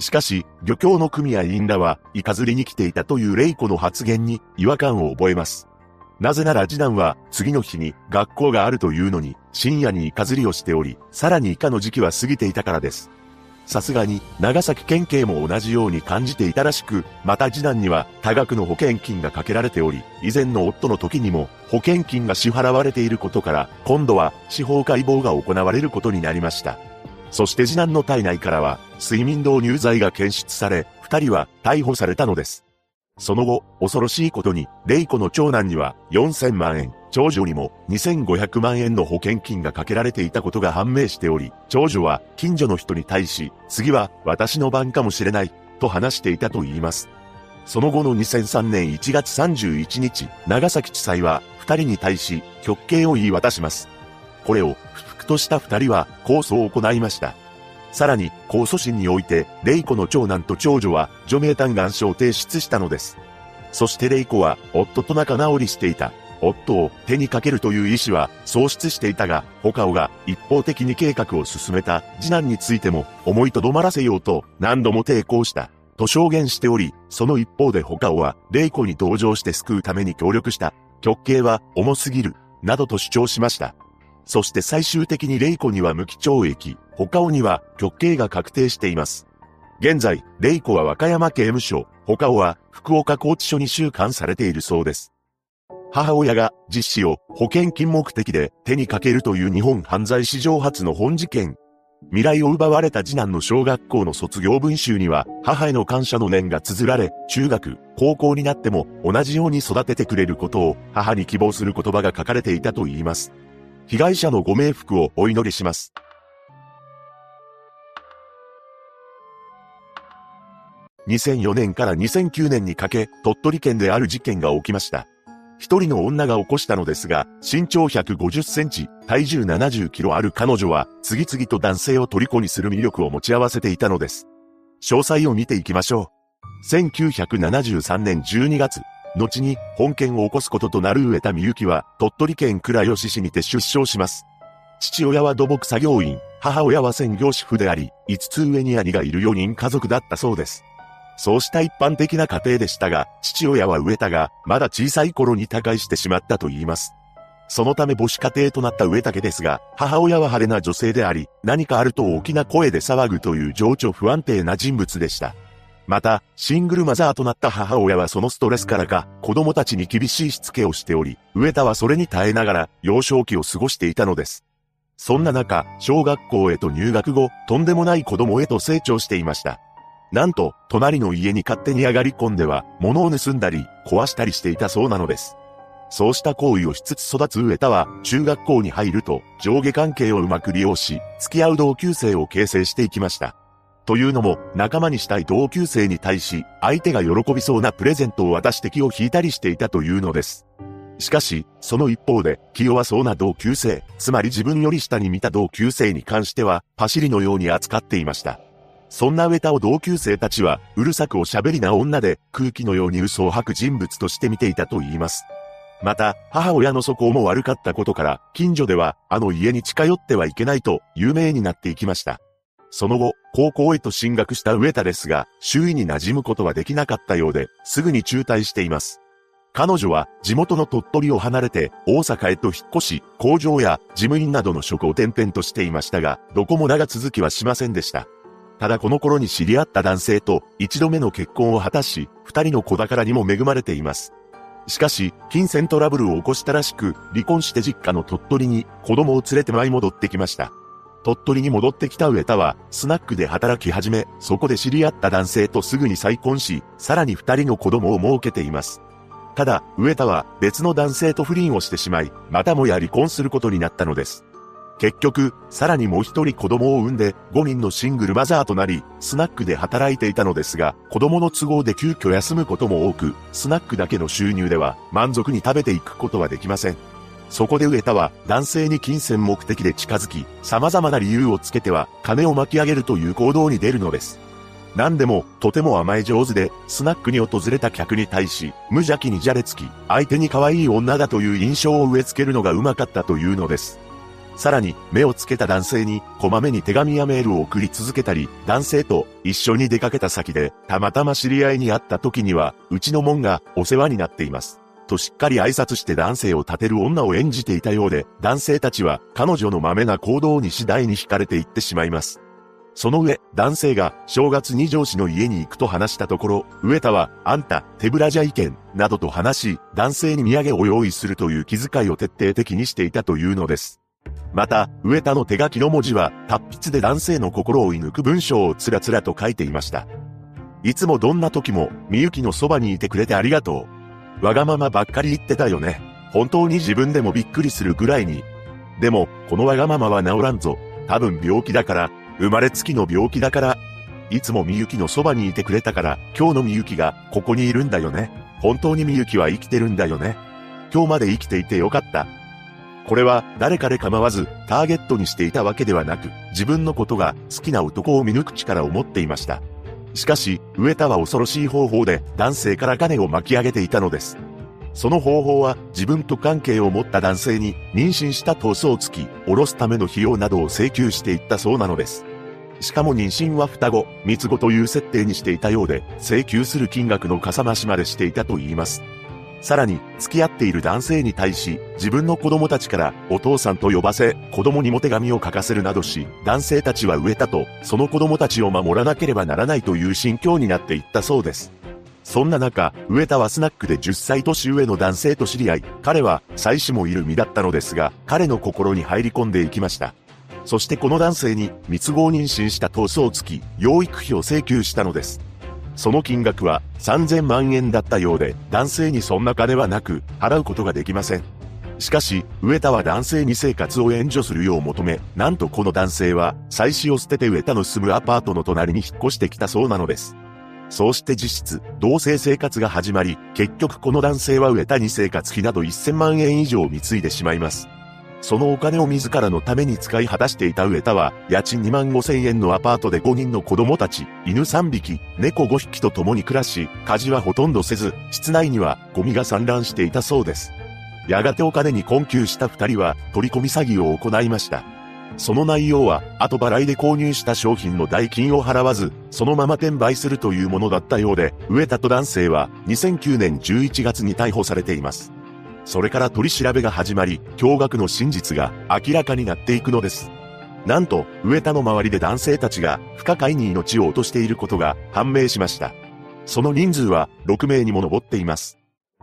しかし、漁協の組合員らは、イカ釣りに来ていたというレイコの発言に違和感を覚えます。なぜなら次男は、次の日に学校があるというのに、深夜にイカ釣りをしており、さらにイカの時期は過ぎていたからです。さすがに、長崎県警も同じように感じていたらしく、また次男には多額の保険金がかけられており、以前の夫の時にも保険金が支払われていることから、今度は司法解剖が行われることになりました。そして次男の体内からは、睡眠導入剤が検出され、二人は逮捕されたのです。その後、恐ろしいことに、レイコの長男には4000万円、長女にも2500万円の保険金がかけられていたことが判明しており、長女は近所の人に対し、次は私の番かもしれない、と話していたと言います。その後の2003年1月31日、長崎地裁は二人に対し極刑を言い渡します。これを不服とした二人は控訴を行いました。さらに、控訴審において、レイコの長男と長女は除名嘆願書を提出したのです。そしてレイコは、夫と仲直りしていた。夫を手にかけるという意思は喪失していたが、他をが一方的に計画を進めた次男についても思いとどまらせようと何度も抵抗した。と証言しており、その一方で他をは、レイコに同情して救うために協力した。極刑は重すぎる、などと主張しました。そして最終的にレイコには無期懲役、他をには極刑が確定しています。現在、レイコは和歌山刑務所、他をは福岡拘置所に収監されているそうです。母親が実施を保険金目的で手にかけるという日本犯罪史上初の本事件。未来を奪われた次男の小学校の卒業文集には母への感謝の念が綴られ、中学、高校になっても同じように育ててくれることを母に希望する言葉が書かれていたと言います。被害者のご冥福をお祈りします。2004年から2009年にかけ、鳥取県である事件が起きました。一人の女が起こしたのですが、身長150センチ、体重70キロある彼女は、次々と男性を虜にする魅力を持ち合わせていたのです。詳細を見ていきましょう。1973年12月、後に本件を起こすこととなる上田美幸は、鳥取県倉吉市にて出生します。父親は土木作業員、母親は専業主婦であり、5つ上に兄がいる4人家族だったそうです。そうした一般的な家庭でしたが、父親は植田が、まだ小さい頃に他界してしまったと言います。そのため母子家庭となった植田家ですが、母親は派手な女性であり、何かあると大きな声で騒ぐという情緒不安定な人物でした。また、シングルマザーとなった母親はそのストレスからか、子供たちに厳しいしつけをしており、植田はそれに耐えながら、幼少期を過ごしていたのです。そんな中、小学校へと入学後、とんでもない子供へと成長していました。なんと、隣の家に勝手に上がり込んでは、物を盗んだり、壊したりしていたそうなのです。そうした行為をしつつ育つ上田は、中学校に入ると、上下関係をうまく利用し、付き合う同級生を形成していきました。というのも、仲間にしたい同級生に対し、相手が喜びそうなプレゼントを渡して気を引いたりしていたというのです。しかし、その一方で、気弱そうな同級生、つまり自分より下に見た同級生に関しては、パシリのように扱っていました。そんな上田を同級生たちは、うるさくおしゃべりな女で、空気のように嘘を吐く人物として見ていたと言います。また、母親の素行も悪かったことから、近所では、あの家に近寄ってはいけないと、有名になっていきました。その後、高校へと進学した上田ですが、周囲に馴染むことはできなかったようで、すぐに中退しています。彼女は地元の鳥取を離れて大阪へと引っ越し、工場や事務員などの職を転々としていましたが、どこも長続きはしませんでした。ただこの頃に知り合った男性と一度目の結婚を果たし、二人の子宝にも恵まれています。しかし、金銭トラブルを起こしたらしく、離婚して実家の鳥取に子供を連れて舞い戻ってきました。鳥取に戻ってきた上田は、スナックで働き始め、そこで知り合った男性とすぐに再婚し、さらに二人の子供を設けています。ただ、上田は別の男性と不倫をしてしまい、またもや離婚することになったのです。結局、さらにもう一人子供を産んで、5人のシングルマザーとなり、スナックで働いていたのですが、子供の都合で急遽休むことも多く、スナックだけの収入では満足に食べていくことはできません。そこで植田は男性に金銭目的で近づき、様々な理由をつけては金を巻き上げるという行動に出るのです。何でも、とても甘え上手で、スナックに訪れた客に対し、無邪気にじゃれつき、相手に可愛い女だという印象を植え付けるのがうまかったというのです。さらに、目をつけた男性に、こまめに手紙やメールを送り続けたり、男性と一緒に出かけた先で、たまたま知り合いに会った時には、うちの門がお世話になっています。としっかり挨拶して男性を立てる女を演じていたようで、男性たちは彼女の豆な行動に次第に惹かれていってしまいます。その上、男性が正月に上司の家に行くと話したところ、上田は、あんた、手ぶらじゃいけん、などと話し、男性に土産を用意するという気遣いを徹底的にしていたというのです。また、上田の手書きの文字は、達筆で男性の心を射抜く文章をつらつらと書いていました。いつもどんな時も、みゆきのそばにいてくれてありがとう。わがままばっかり言ってたよね。本当に自分でもびっくりするぐらいに。でも、このわがままは治らんぞ。多分病気だから、生まれつきの病気だから。いつもみゆきのそばにいてくれたから、今日のみゆきがここにいるんだよね。本当にみゆきは生きてるんだよね。今日まで生きていてよかった。これは誰かで構わずターゲットにしていたわけではなく、自分のことが好きな男を見抜く力を持っていました。しかし、上田は恐ろしい方法で男性から金を巻き上げていたのです。その方法は自分と関係を持った男性に妊娠した闘争をつき、下ろすための費用などを請求していったそうなのです。しかも妊娠は双子、三つ子という設定にしていたようで、請求する金額のかさ増しまでしていたと言います。さらに、付き合っている男性に対し、自分の子供たちからお父さんと呼ばせ、子供にも手紙を書かせるなどし、男性たちは植えたと、その子供たちを守らなければならないという心境になっていったそうです。そんな中、植田はスナックで10歳年上の男性と知り合い、彼は妻子もいる身だったのですが、彼の心に入り込んでいきました。そしてこの男性に、密合妊娠した闘争付き、養育費を請求したのです。その金額は3000万円だったようで、男性にそんな金はなく、払うことができません。しかし、上田は男性に生活を援助するよう求め、なんとこの男性は、妻子を捨てて上田の住むアパートの隣に引っ越してきたそうなのです。そうして実質、同棲生活が始まり、結局この男性は上田に生活費など1000万円以上を貢いでしまいます。そのお金を自らのために使い果たしていた上田は、家賃2万5千円のアパートで5人の子供たち、犬3匹、猫5匹と共に暮らし、家事はほとんどせず、室内にはゴミが散乱していたそうです。やがてお金に困窮した二人は、取り込み詐欺を行いました。その内容は、後払いで購入した商品の代金を払わず、そのまま転売するというものだったようで、上田と男性は2009年11月に逮捕されています。それから取り調べが始まり、驚愕の真実が明らかになっていくのです。なんと、上田の周りで男性たちが不可解に命を落としていることが判明しました。その人数は6名にも上っています。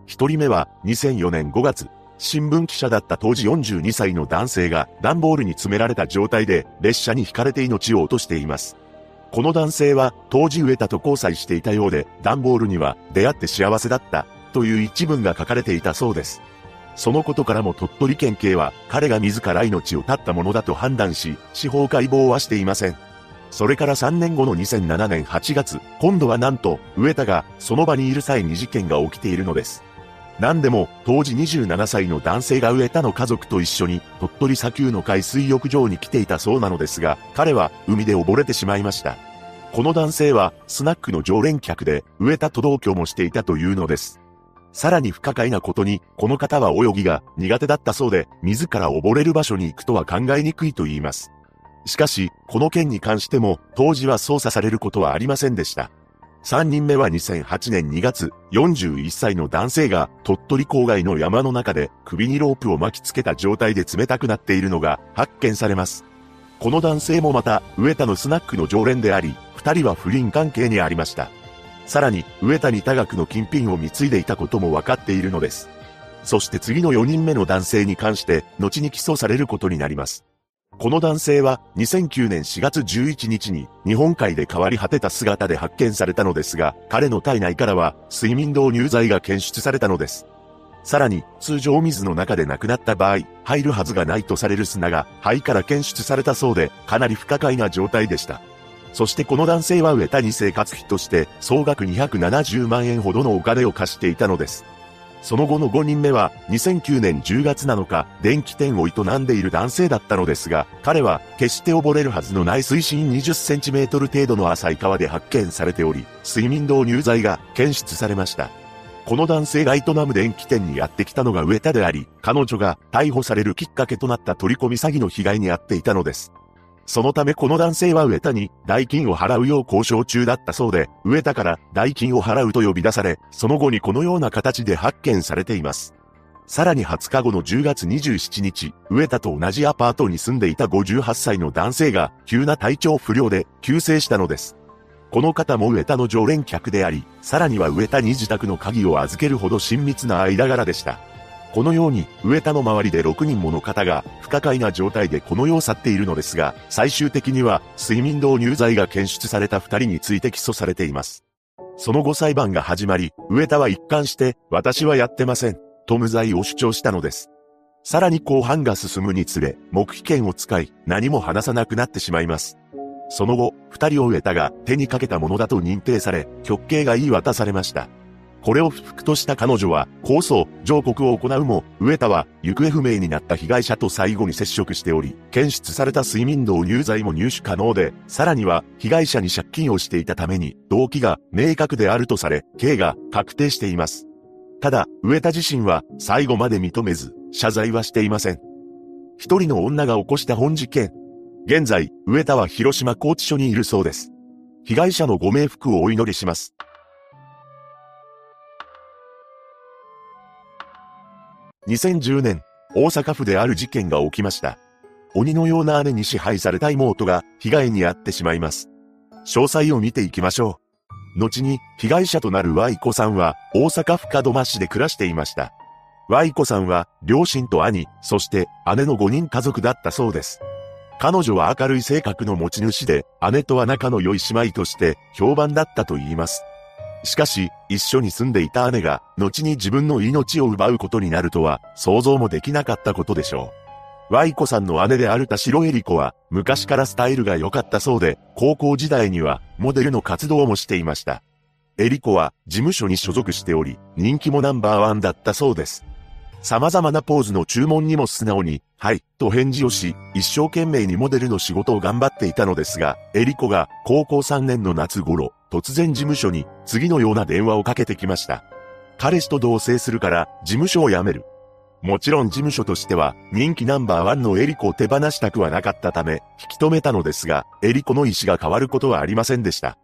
1人目は2004年5月、新聞記者だった当時42歳の男性が段ボールに詰められた状態で列車に引かれて命を落としています。この男性は当時植田と交際していたようで段ボールには出会って幸せだったという一文が書かれていたそうです。そのことからも鳥取県警は彼が自ら命を絶ったものだと判断し、司法解剖はしていません。それから3年後の2007年8月、今度はなんと、上田がその場にいる際に事件が起きているのです。何でも、当時27歳の男性が上田の家族と一緒に、鳥取砂丘の海水浴場に来ていたそうなのですが、彼は海で溺れてしまいました。この男性は、スナックの常連客で、上田と同居もしていたというのです。さらに不可解なことに、この方は泳ぎが苦手だったそうで、自ら溺れる場所に行くとは考えにくいと言います。しかし、この件に関しても、当時は捜査されることはありませんでした。3人目は2008年2月、41歳の男性が鳥取郊外の山の中で首にロープを巻きつけた状態で冷たくなっているのが発見されます。この男性もまた、上田のスナックの常連であり、二人は不倫関係にありました。さらに、上谷多額の金品を貢いでいたことも分かっているのです。そして次の4人目の男性に関して、後に起訴されることになります。この男性は2009年4月11日に日本海で変わり果てた姿で発見されたのですが、彼の体内からは睡眠導入剤が検出されたのです。さらに、通常水の中で亡くなった場合、入るはずがないとされる砂が肺から検出されたそうで、かなり不可解な状態でした。そしてこの男性は上田に生活費として総額270万円ほどのお金を貸していたのです。その後の5人目は2009年10月7日、電気店を営んでいる男性だったのですが、彼は決して溺れるはずのない水深20センチメートル程度の浅い川で発見されており、睡眠導入剤が検出されました。この男性が営む電気店にやってきたのが上田であり、彼女が逮捕されるきっかけとなった取り込み詐欺の被害に遭っていたのです。そのためこの男性は上田に代金を払うよう交渉中だったそうで、上田から代金を払うと呼び出され、その後にこのような形で発見されています。さらに20日後の10月27日、上田と同じアパートに住んでいた58歳の男性が急な体調不良で急逝したのです。この方も上田の常連客であり、さらには上田に自宅の鍵を預けるほど親密な間柄でした。このように、上田の周りで6人もの方が、不可解な状態でこの世を去っているのですが、最終的には、睡眠導入剤が検出された2人について起訴されています。その後裁判が始まり、上田は一貫して、私はやってません、と無罪を主張したのです。さらに後半が進むにつれ、黙秘権を使い、何も話さなくなってしまいます。その後、二人を植田が手にかけたものだと認定され、極刑が言い渡されました。これを不服とした彼女は、控訴、上告を行うも、上田は、行方不明になった被害者と最後に接触しており、検出された睡眠導入剤も入手可能で、さらには、被害者に借金をしていたために、動機が明確であるとされ、刑が確定しています。ただ、上田自身は、最後まで認めず、謝罪はしていません。一人の女が起こした本事件。現在、上田は広島拘置所にいるそうです。被害者のご冥福をお祈りします。2010年、大阪府である事件が起きました。鬼のような姉に支配された妹が被害に遭ってしまいます。詳細を見ていきましょう。後に被害者となる Y 子さんは大阪府門真市で暮らしていました。Y 子さんは両親と兄、そして姉の5人家族だったそうです。彼女は明るい性格の持ち主で、姉とは仲の良い姉妹として評判だったと言います。しかし、一緒に住んでいた姉が、後に自分の命を奪うことになるとは、想像もできなかったことでしょう。ワイコさんの姉である田代恵里子は、昔からスタイルが良かったそうで、高校時代には、モデルの活動もしていました。エリコは、事務所に所属しており、人気もナンバーワンだったそうです。様々なポーズの注文にも素直に、はい、と返事をし、一生懸命にモデルの仕事を頑張っていたのですが、エリコが高校3年の夏頃、突然事務所に次のような電話をかけてきました。彼氏と同棲するから事務所を辞める。もちろん事務所としては人気ナンバーワンのエリコを手放したくはなかったため引き止めたのですが、エリコの意思が変わることはありませんでした。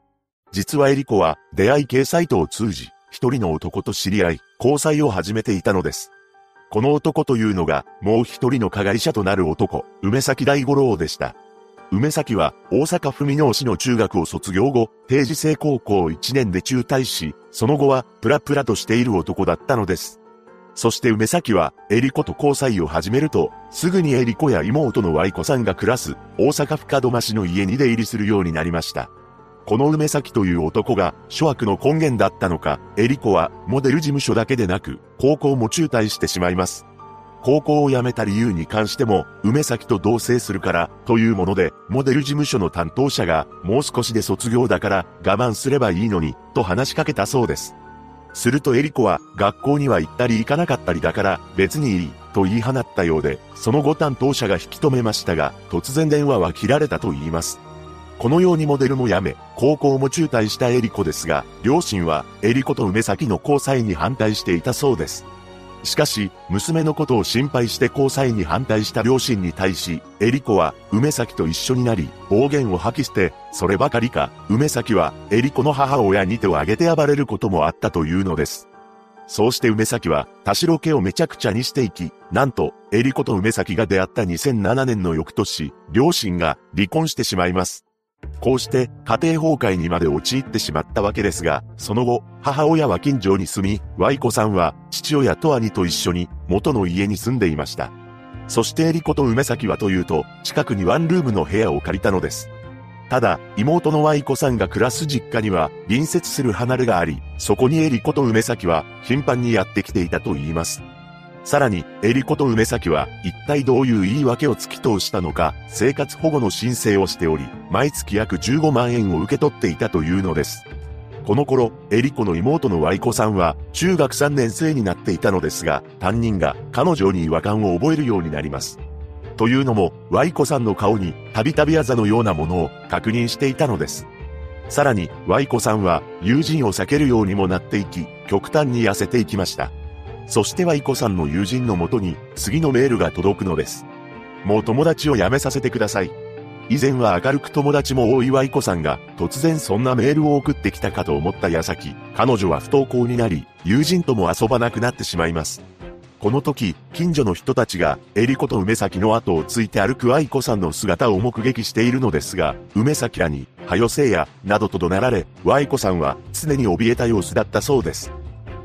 実はエリコは出会い系サイトを通じ、一人の男と知り合い、交際を始めていたのです。この男というのが、もう一人の加害者となる男、梅崎大五郎でした。梅崎は大阪府美濃市の中学を卒業後、定時制高校1年で中退し、その後はプラプラとしている男だったのです。そして梅崎は、エリコと交際を始めると、すぐにエリコや妹のワイコさんが暮らす、大阪府門真市の家に出入りするようになりました。この梅崎という男が諸悪の根源だったのか、エリコはモデル事務所だけでなく、高校も中退してしまいます。高校を辞めた理由に関しても、梅崎と同棲するから、というもので、モデル事務所の担当者が、もう少しで卒業だから我慢すればいいのに、と話しかけたそうです。するとエリコは、学校には行ったり行かなかったりだから、別にいい、と言い放ったようで、その後担当者が引き止めましたが、突然電話は切られたと言います。このようにモデルも辞め、高校も中退したエリコですが、両親はエリコと梅崎の交際に反対していたそうです。しかし、娘のことを心配して交際に反対した両親に対し、エリコは梅崎と一緒になり、暴言を吐き捨て、そればかりか、梅崎はエリコの母親に手を挙げて暴れることもあったというのです。そうして梅崎は田代家をめちゃくちゃにしていき、なんと、エリコと梅崎が出会った2007年の翌年、両親が離婚してしまいます。こうして家庭崩壊にまで陥ってしまったわけですが、その後、母親は近所に住み、ワイコさんは父親と兄と一緒に元の家に住んでいました。そしてエリコと梅崎はというと、近くにワンルームの部屋を借りたのです。ただ、妹のワイコさんが暮らす実家には隣接する離れがあり、そこにエリコと梅崎は頻繁にやってきていたと言います。さらに、エリコと梅崎は一体どういう言い訳を突き通したのか、生活保護の申請をしており、毎月約15万円を受け取っていたというのです。この頃、エリコの妹のワイコさんは中学3年生になっていたのですが、担任が彼女に違和感を覚えるようになります。というのも、ワイコさんの顔にたびたびあざのようなものを確認していたのです。さらに、ワイコさんは友人を避けるようにもなっていき、極端に痩せていきました。そしてはイコさんの友人のもとに次のメールが届くのです。もう友達を辞めさせてください。以前は明るく友達も多いワイコさんが突然そんなメールを送ってきたかと思った矢先、彼女は不登校になり、友人とも遊ばなくなってしまいます。この時、近所の人たちが、エリコと梅崎の後をついて歩く愛子さんの姿を目撃しているのですが、梅崎らに、はよせいや、などと怒鳴られ、イコさんは常に怯えた様子だったそうです。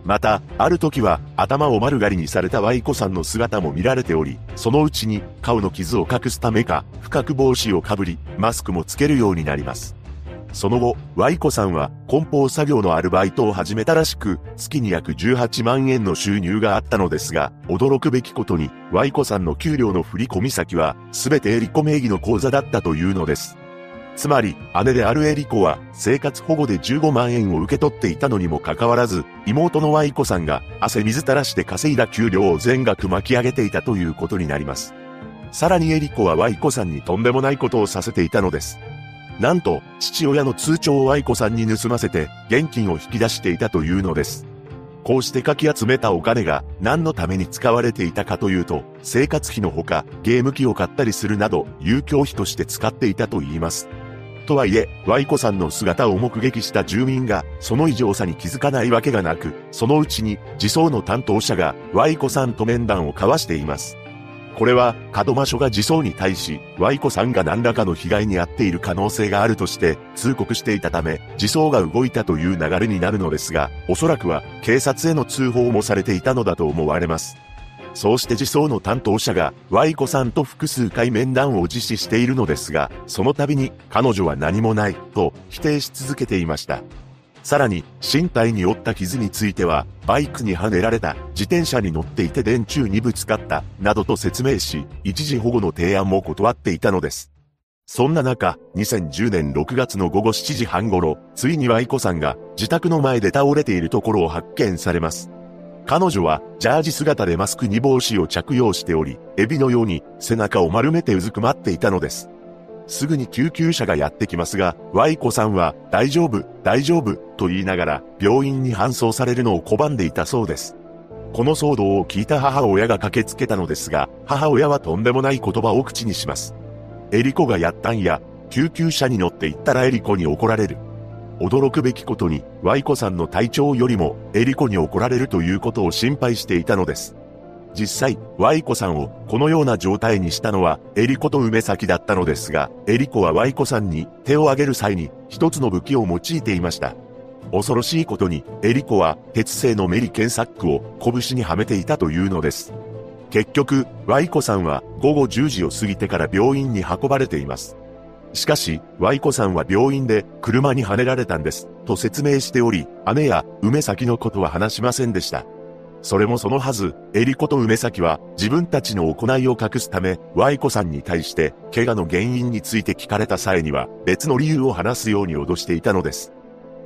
また、ある時は、頭を丸刈りにされたワイコさんの姿も見られており、そのうちに、顔の傷を隠すためか、深く帽子をかぶり、マスクもつけるようになります。その後、ワイコさんは、梱包作業のアルバイトを始めたらしく、月に約18万円の収入があったのですが、驚くべきことに、ワイコさんの給料の振込先は、すべてエリコ名義の口座だったというのです。つまり、姉であるエリコは、生活保護で15万円を受け取っていたのにもかかわらず、妹のワイコさんが、汗水垂らして稼いだ給料を全額巻き上げていたということになります。さらにエリコはワイコさんにとんでもないことをさせていたのです。なんと、父親の通帳をワイコさんに盗ませて、現金を引き出していたというのです。こうしてかき集めたお金が何のために使われていたかというと、生活費のほか、ゲーム機を買ったりするなど、遊興費として使っていたと言います。とはいえ、ワイコさんの姿を目撃した住民が、その異常さに気づかないわけがなく、そのうちに、自走の担当者が、ワイコさんと面談を交わしています。これは、門真署が自走に対し、ワイコさんが何らかの被害に遭っている可能性があるとして、通告していたため、自走が動いたという流れになるのですが、おそらくは、警察への通報もされていたのだと思われます。そうして自走の担当者が、ワイコさんと複数回面談を実施しているのですが、その度に、彼女は何もない、と否定し続けていました。さらに、身体に負った傷については、バイクにはねられた、自転車に乗っていて電柱にぶつかった、などと説明し、一時保護の提案も断っていたのです。そんな中、2010年6月の午後7時半頃、ついにはイコさんが自宅の前で倒れているところを発見されます。彼女は、ジャージ姿でマスクに帽子を着用しており、エビのように背中を丸めてうずくまっていたのです。すぐに救急車がやってきますが、ワイコさんは、大丈夫、大丈夫、と言いながら、病院に搬送されるのを拒んでいたそうです。この騒動を聞いた母親が駆けつけたのですが、母親はとんでもない言葉を口にします。エリコがやったんや、救急車に乗って行ったらエリコに怒られる。驚くべきことに、ワイコさんの体調よりも、エリコに怒られるということを心配していたのです。実際、ワイコさんをこのような状態にしたのは、エリコと梅崎だったのですが、エリコはワイコさんに手を挙げる際に、一つの武器を用いていました。恐ろしいことに、エリコは鉄製のメリケンサックを拳にはめていたというのです。結局、ワイコさんは午後10時を過ぎてから病院に運ばれています。しかし、ワイコさんは病院で車にはねられたんです、と説明しており、姉や梅崎のことは話しませんでした。それもそのはず、エリコと梅崎は自分たちの行いを隠すため、ワイコさんに対して、怪我の原因について聞かれた際には、別の理由を話すように脅していたのです。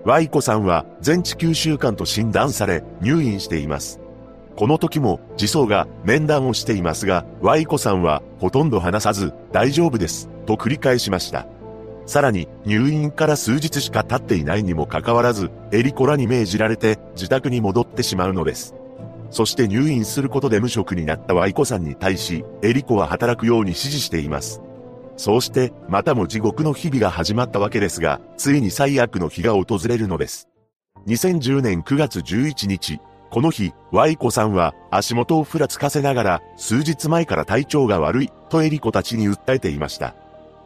ワイコさんは全治9週間と診断され、入院しています。この時も、児相が面談をしていますが、ワイコさんはほとんど話さず、大丈夫です、と繰り返しました。さらに、入院から数日しか経っていないにもかかわらず、エリコらに命じられて、自宅に戻ってしまうのです。そして入院することで無職になったワイコさんに対し、エリコは働くように指示しています。そうして、またも地獄の日々が始まったわけですが、ついに最悪の日が訪れるのです。2010年9月11日、この日、ワイコさんは足元をふらつかせながら、数日前から体調が悪い、とエリコたちに訴えていました。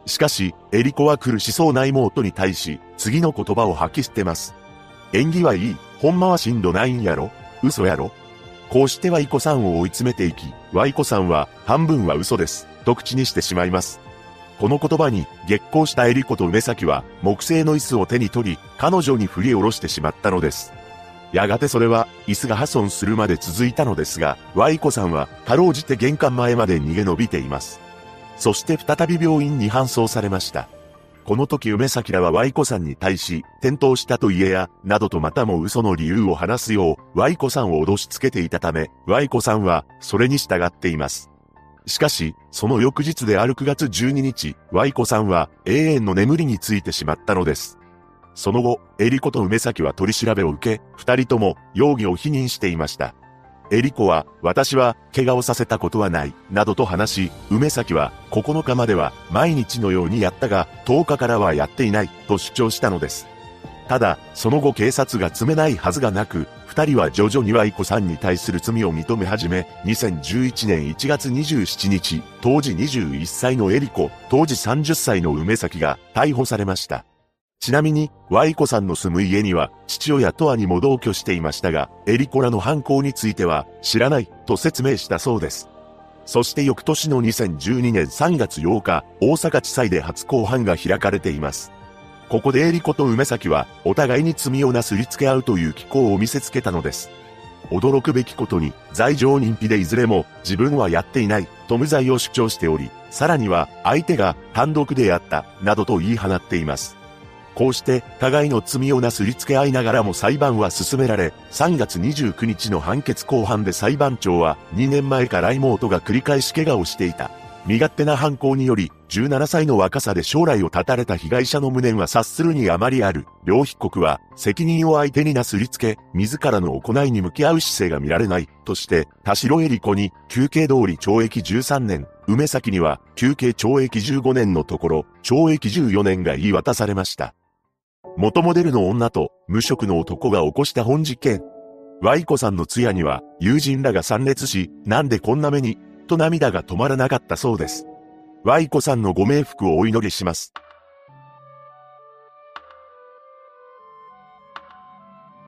しかし、エリコは苦しそうな妹に対し、次の言葉を吐き捨てます。演技はいい、ほんまはしんどないんやろ？嘘やろ？こうしてワイコさんを追い詰めていき、ワイコさんは、半分は嘘です、と口にしてしまいます。この言葉に、激高したエリコと梅崎は、木製の椅子を手に取り、彼女に振り下ろしてしまったのです。やがてそれは、椅子が破損するまで続いたのですが、ワイコさんは、かろうじて玄関前まで逃げ延びています。そして再び病院に搬送されました。この時梅崎らはワイコさんに対し、転倒したと言えや、などとまたも嘘の理由を話すよう、ワイコさんを脅しつけていたため、ワイコさんは、それに従っています。しかし、その翌日である9月12日、ワイコさんは永遠の眠りについてしまったのです。その後、エリコと梅崎は取り調べを受け、二人とも容疑を否認していました。エリコは、私は、怪我をさせたことはない、などと話し、梅崎は、9日までは、毎日のようにやったが、10日からはやっていない、と主張したのです。ただ、その後警察が詰めないはずがなく、二人は徐々にはイコさんに対する罪を認め始め、2011年1月27日、当時21歳のエリコ、当時30歳の梅崎が逮捕されました。ちなみに、ワイコさんの住む家には、父親と兄も同居していましたが、エリコらの犯行については、知らない、と説明したそうです。そして翌年の2012年3月8日、大阪地裁で初公判が開かれています。ここでエリコと梅崎は、お互いに罪をなすりつけ合うという機構を見せつけたのです。驚くべきことに、罪状認否でいずれも、自分はやっていない、と無罪を主張しており、さらには、相手が単独でやった、などと言い放っています。こうして、互いの罪をなすりつけ合いながらも裁判は進められ、3月29日の判決公判で裁判長は、2年前から妹が繰り返し怪我をしていた。身勝手な犯行により、17歳の若さで将来を絶たれた被害者の無念は察するにあまりある。両被告は、責任を相手になすりつけ、自らの行いに向き合う姿勢が見られない、として、田代恵里子に、休刑通り懲役13年、梅崎には、休刑懲役15年のところ、懲役14年が言い渡されました。元モデルの女と、無職の男が起こした本実験。ワイコさんの通夜には、友人らが参列し、なんでこんな目に、と涙が止まらなかったそうです。ワイコさんのご冥福をお祈りします。